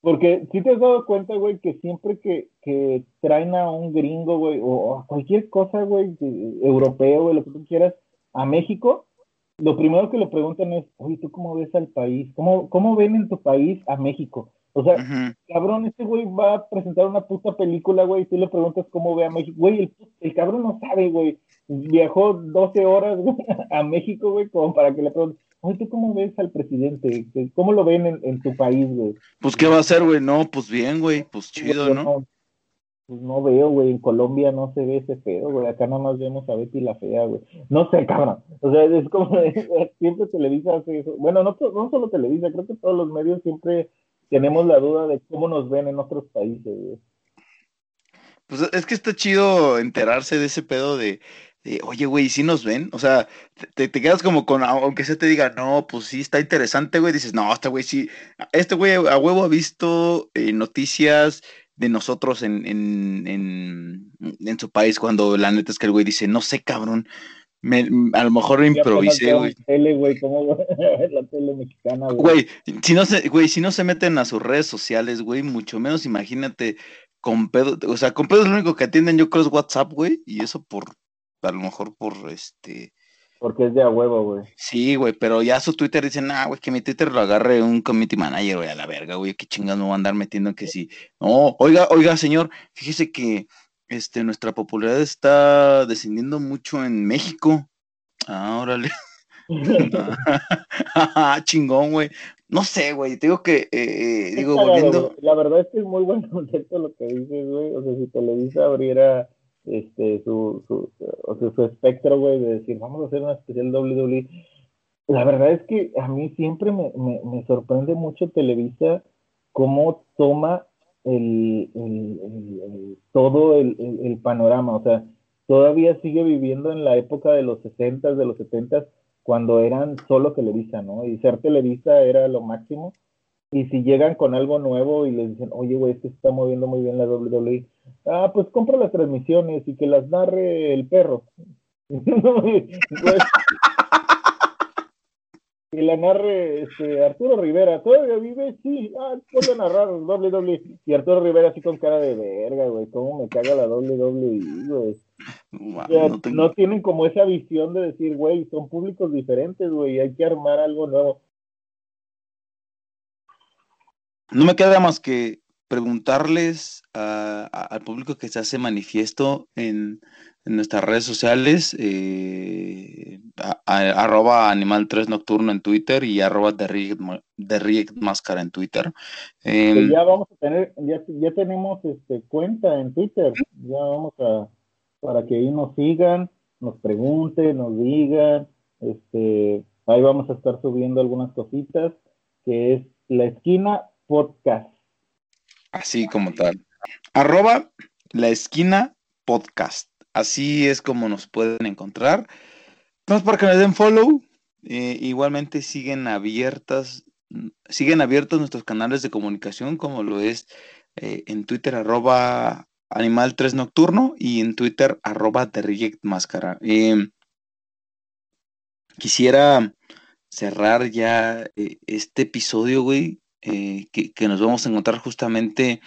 Porque si te has dado cuenta, güey, que siempre que, que traen a un gringo, güey, o a cualquier cosa, güey, europeo, güey, lo que tú quieras, a México, lo primero que le preguntan es, oye, ¿tú cómo ves al país? ¿Cómo, cómo ven en tu país a México? O sea, cabrón, este güey va a presentar una puta película, güey, y tú le preguntas cómo ve a México. Güey, el, cabrón no sabe, güey. Viajó 12 horas [LAUGHS] a México, güey, como para que le preguntes, oye, ¿tú cómo ves al presidente? ¿Cómo lo ven en, tu país, güey? Pues, ¿qué va a hacer, güey? No, pues bien, güey, pues chido, ¿no? pues no veo, güey, en Colombia no se ve ese feo, güey, acá nada más vemos a Betty la fea, güey. No sé, cabrón. O sea, es como, [LAUGHS] siempre Televisa hace eso. Bueno, no, no solo Televisa, creo que todos los medios siempre tenemos la duda de cómo nos ven en otros países, Pues es que está chido enterarse de ese pedo de, oye, güey, ¿sí nos ven? O sea, te, quedas como con, aunque se te diga, no, pues sí, está interesante, güey, dices, no, este güey sí, este güey a huevo ha visto eh, noticias de nosotros en, en, en, en su país cuando la neta es que el güey dice, no sé, cabrón, me, a lo mejor improvisé, güey. Tele, güey, ¿cómo la tele mexicana, güey? si no se, güey, si no se meten a sus redes sociales, güey, mucho menos imagínate con pedo, o sea, con pedo es lo único que atienden yo creo es WhatsApp, güey, y eso por, a lo mejor por, este... Porque es de a huevo, güey. Sí, güey, pero ya su Twitter dicen, ah, güey, que mi Twitter lo agarre un committee manager, güey, a la verga, güey, qué chingas me voy a andar metiendo que sí. No, oiga, oiga, señor, fíjese que este, nuestra popularidad está descendiendo mucho en México. Ah, órale. [LAUGHS] Chingón, güey. No sé, güey. Te digo que, eh, digo, volviendo. La verdad es que es muy buen [LAUGHS] concepto lo que dices, güey. O sea, si Televisa abriera este su, su, o sea, su espectro, güey, de decir, vamos a hacer una especial WWE. La verdad es que a mí siempre me, me, me sorprende mucho Televisa cómo toma el, todo el, panorama, o sea, todavía sigue viviendo en la época de los 60 de los 70 cuando eran solo Televisa, ¿no? Y ser Televisa era lo máximo. Y si llegan con algo nuevo y les dicen, oye, güey, este se está moviendo muy bien la WWE, ah, pues compra las transmisiones y que las narre el perro. [LAUGHS] y la narre este, Arturo Rivera. ¿Todavía vive? Sí. Ah, puede narrar WWE. Y Arturo Rivera así con cara de verga, güey. ¿Cómo me caga la WWE, güey? no, tienen como esa visión de decir, güey, son públicos diferentes, güey. Hay que armar algo nuevo. No me queda más que preguntarles al público que se hace manifiesto en en nuestras redes sociales, eh, arroba animal 3 nocturno en Twitter y arroba de máscara en Twitter. Em, ya vamos a tener, ya, ya tenemos este, cuenta en Twitter, ya vamos a, para que ahí nos sigan, nos pregunten, nos digan, este, ahí vamos a estar subiendo algunas cositas, que es la esquina podcast. Así como tal. Arroba la esquina podcast. Así es como nos pueden encontrar. Vamos para que nos den follow. Eh, igualmente siguen abiertas, siguen abiertos nuestros canales de comunicación, como lo es eh, en Twitter arroba animal 3 nocturno y en Twitter arroba. Em, quisiera cerrar ya eh, este episodio, güey, que, nos vamos a encontrar justamente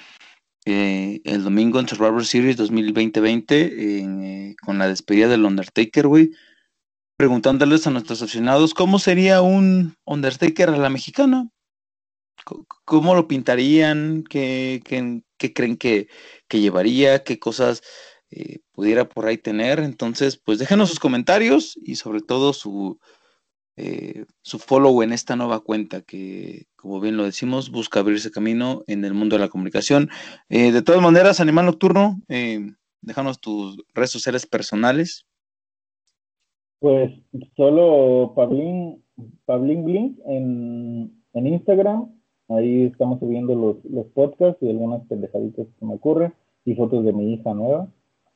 eh, el domingo en Survivor Series 2020 eh, con la despedida del Undertaker, güey. preguntándoles a nuestros aficionados cómo sería un Undertaker a la mexicana. ¿Cómo lo pintarían? ¿Qué, creen que, llevaría? ¿Qué cosas eh, pudiera por ahí tener? Entonces, pues déjenos sus comentarios y sobre todo su, eh, su follow en esta nueva cuenta que, como bien lo decimos, busca abrirse camino en el mundo de la comunicación. Eh, de todas maneras, Animal Nocturno, déjanos tus redes sociales personales. Pues solo Pablín, Pablín Blink en, en Instagram Ahí estamos subiendo los, los podcasts y algunas pendejaditas que me ocurren y fotos de mi hija nueva.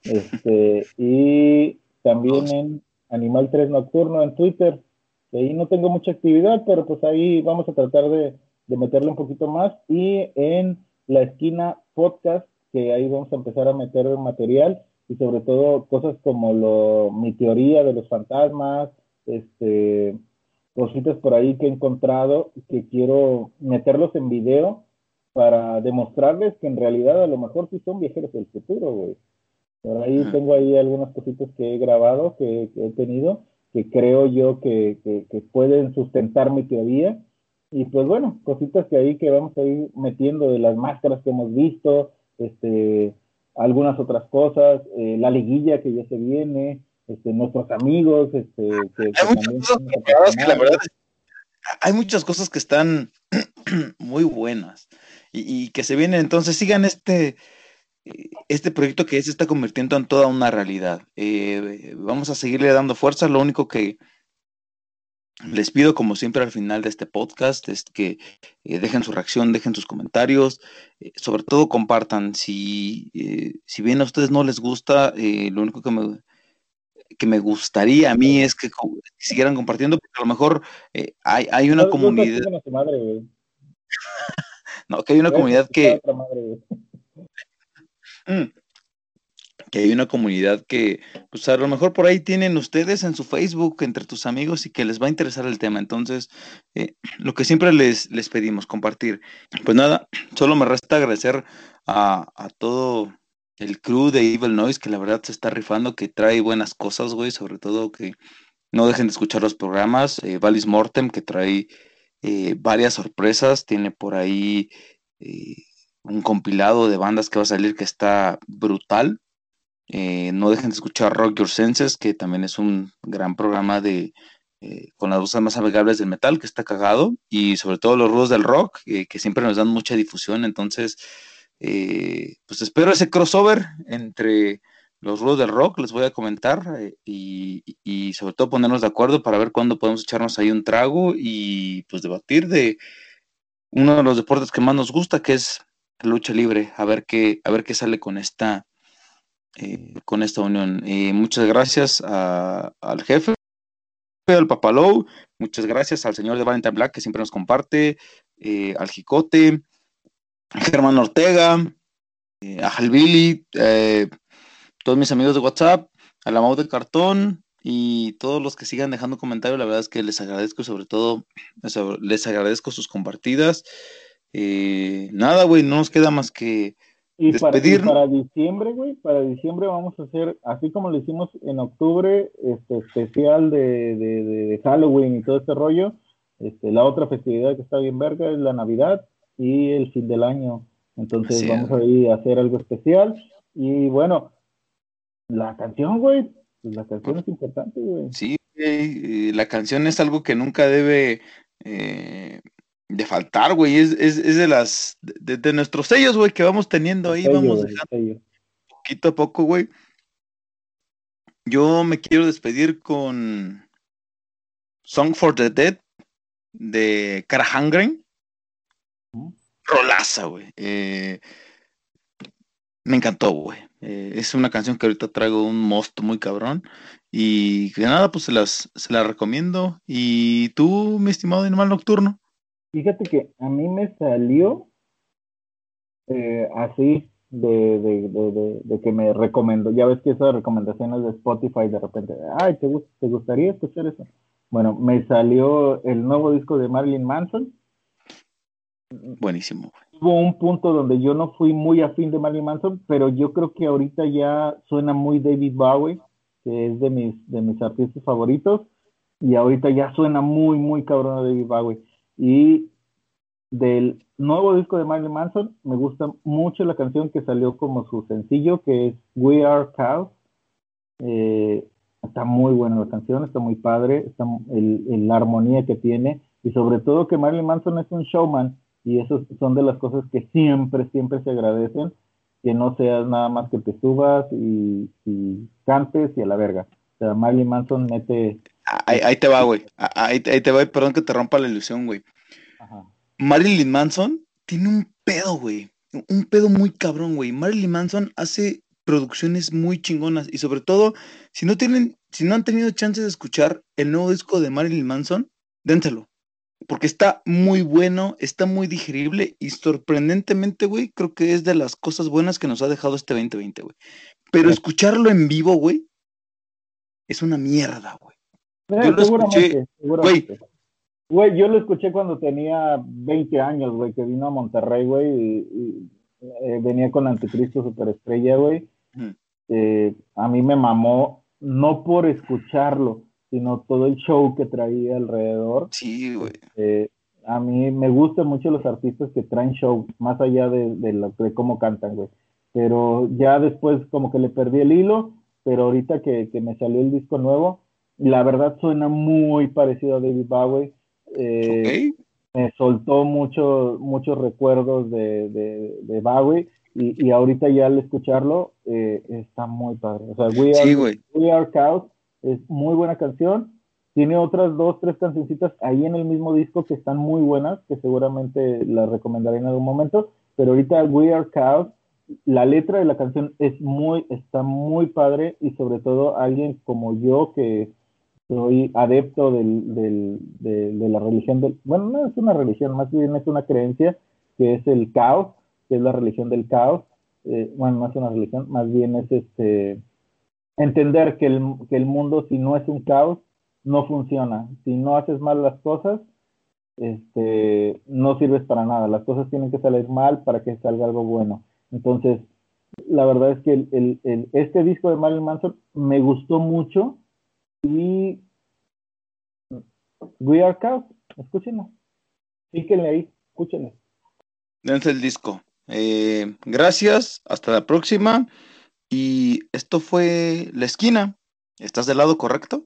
Este, y también en Animal 3 Nocturno en Twitter. Ahí no tengo mucha actividad, pero pues ahí vamos a tratar de, de meterle un poquito más. Y en la esquina podcast, que ahí vamos a empezar a meter material y sobre todo cosas como lo, mi teoría de los fantasmas, este, cositas por ahí que he encontrado que quiero meterlos en video para demostrarles que en realidad a lo mejor sí son viajeros del futuro, güey. Por ahí tengo ahí algunas cositas que he grabado, que, he tenido, que creo yo que, que, pueden sustentar mi teoría. Y pues bueno, cositas que ahí que vamos a ir metiendo de las máscaras que hemos visto, este, algunas otras cosas, eh, la liguilla que ya se viene, este, nuestros amigos, este, hay, muchas cosas que están [CLEARS THROAT] muy buenas y, que se vienen, entonces sigan este, este proyecto que se está convirtiendo en toda una realidad. Eh, vamos a seguirle dando fuerza, lo único que les pido, como siempre al final de este podcast, es que eh, dejen su reacción, dejen sus comentarios, eh, sobre todo compartan. Si, si bien a ustedes no les gusta, lo único que me, que me gustaría a mí es que siguieran compartiendo, porque a lo mejor hay, hay, una comunidad. [LAUGHS] no, que hay una comunidad que. Que hay una comunidad que, pues a lo mejor por ahí tienen ustedes en su Facebook entre tus amigos y que les va a interesar el tema. Entonces, eh, lo que siempre les, les pedimos, compartir. Pues nada, solo me resta agradecer a, a todo el crew de Evil Noise, que la verdad se está rifando, que trae buenas cosas, güey, sobre todo que no dejen de escuchar los programas. Eh, Valis Mortem, que trae eh, varias sorpresas, tiene por ahí eh, un compilado de bandas que va a salir que está brutal. Eh, no dejen de escuchar Rock Your Senses, que también es un gran programa de con las voces más navegables del metal, que está cagado, y sobre todo los rudos del rock, que siempre nos dan mucha difusión. Entonces, eh, pues espero ese crossover entre los rudos del rock, les voy a comentar eh, y, sobre todo ponernos de acuerdo para ver cuándo podemos echarnos ahí un trago y pues debatir de uno de los deportes que más nos gusta, que es lucha libre, a ver qué, a ver qué sale con esta, eh, con esta unión. muchas gracias al jefe, al Papalou, muchas gracias al señor de Valentine Black que siempre nos comparte, al Jicote, Germán Ortega, eh, a Jalbili, eh, todos mis amigos de WhatsApp, a la Mau de Cartón y todos los que sigan dejando comentarios, la verdad es que les agradezco, sobre todo les agradezco sus compartidas. Eh, nada, güey, no nos queda más que y para, para, diciembre, güey, para diciembre vamos a hacer, así como lo hicimos en octubre, este especial de, de, de Halloween y todo este rollo. Este, la otra festividad que está bien verga es la Navidad y el fin del año. Entonces vamos a ir a hacer algo especial. Y bueno, la canción, güey, pues la canción es importante, güey. Sí, la canción es algo que nunca debe eh, de faltar, güey. Es, de las, de, nuestros sellos, güey, que vamos teniendo ahí, vamos dejando poquito a poco, güey. Yo me quiero despedir con Song for the Dead de Cara Hangren. Rolaza, güey. Eh, me encantó, güey. Eh, es una canción que ahorita traigo un mosto muy cabrón. Y que nada, pues se las, se las recomiendo. ¿Y tú, mi estimado Animal Nocturno? Fíjate que a mí me salió eh, así de, de, de, que me recomendó. Ya ves que esas recomendaciones de Spotify de repente, ay, ¿te, ¿te gustaría escuchar eso? Bueno, me salió el nuevo disco de Marilyn Manson Buenísimo. Hubo un punto donde yo no fui muy afín de Marilyn Manson, pero yo creo que ahorita ya suena muy David Bowie, que es de mis, de mis artistas favoritos, y ahorita ya suena muy, muy cabrón de David Bowie. Y del nuevo disco de Marilyn Manson, me gusta mucho la canción que salió como su sencillo, que es We Are Cows. Eh, está muy buena la canción, está muy padre, está el, la armonía que tiene, y sobre todo que Marilyn Manson es un showman, y eso son de las cosas que siempre, siempre se agradecen, que no seas nada más que te subas y, cantes y a la verga. O sea, Marilyn Manson mete... Ahí, te va, güey. Ahí, te va, perdón que te rompa la ilusión, güey. Marilyn Manson tiene un pedo, güey. Un pedo muy cabrón, güey. Marilyn Manson hace producciones muy chingonas y sobre todo, si no tienen, si no han tenido chance de escuchar el nuevo disco de Marilyn Manson, dénselo porque está muy bueno, está muy digerible y sorprendentemente, güey, creo que es de las cosas buenas que nos ha dejado este 2020, güey. Pero escucharlo en vivo, güey, es una mierda, güey. Eh, yo lo escuché, güey. Güey, yo lo escuché cuando tenía 20 años, güey, que vino a Monterrey, güey, y, eh, venía con Anticristo Superestrella, güey. Eh, a mí me mamó, no por escucharlo, sino todo el show que traía alrededor. Sí, güey. Eh, a mí me gustan mucho los artistas que traen show, más allá de, de, cómo cantan, güey. Pero ya después como que le perdí el hilo, pero ahorita que, me salió el disco nuevo, la verdad suena muy parecido a David Bowie. Eh, me soltó mucho, muchos recuerdos de, de, Bowie y, y, ahorita ya al escucharlo eh, está muy padre. O sea, We Are, We Are Cows es muy buena canción. Tiene otras dos, tres cancioncitas ahí en el mismo disco que están muy buenas, que seguramente las recomendaré en algún momento. Pero ahorita We Are Cows, la letra de la canción es muy, está muy padre y sobre todo alguien como yo que soy adepto del, del, de, la religión del, bueno, no es una religión, más bien es una creencia que es el caos, que es la religión del caos. Eh, bueno, no es una religión, más bien es este entender que el, que el mundo, si no es un caos, no funciona. Si no haces mal las cosas, este, no sirves para nada. Las cosas tienen que salir mal para que salga algo bueno. Entonces, la verdad es que el, el, este disco de Marilyn Manson me gustó mucho y We Are Chaos, escúchenlo. Píquenle ahí, escúchenle. Dense el disco. Eh, gracias, hasta la próxima. Y esto fue la esquina. ¿Estás del lado correcto?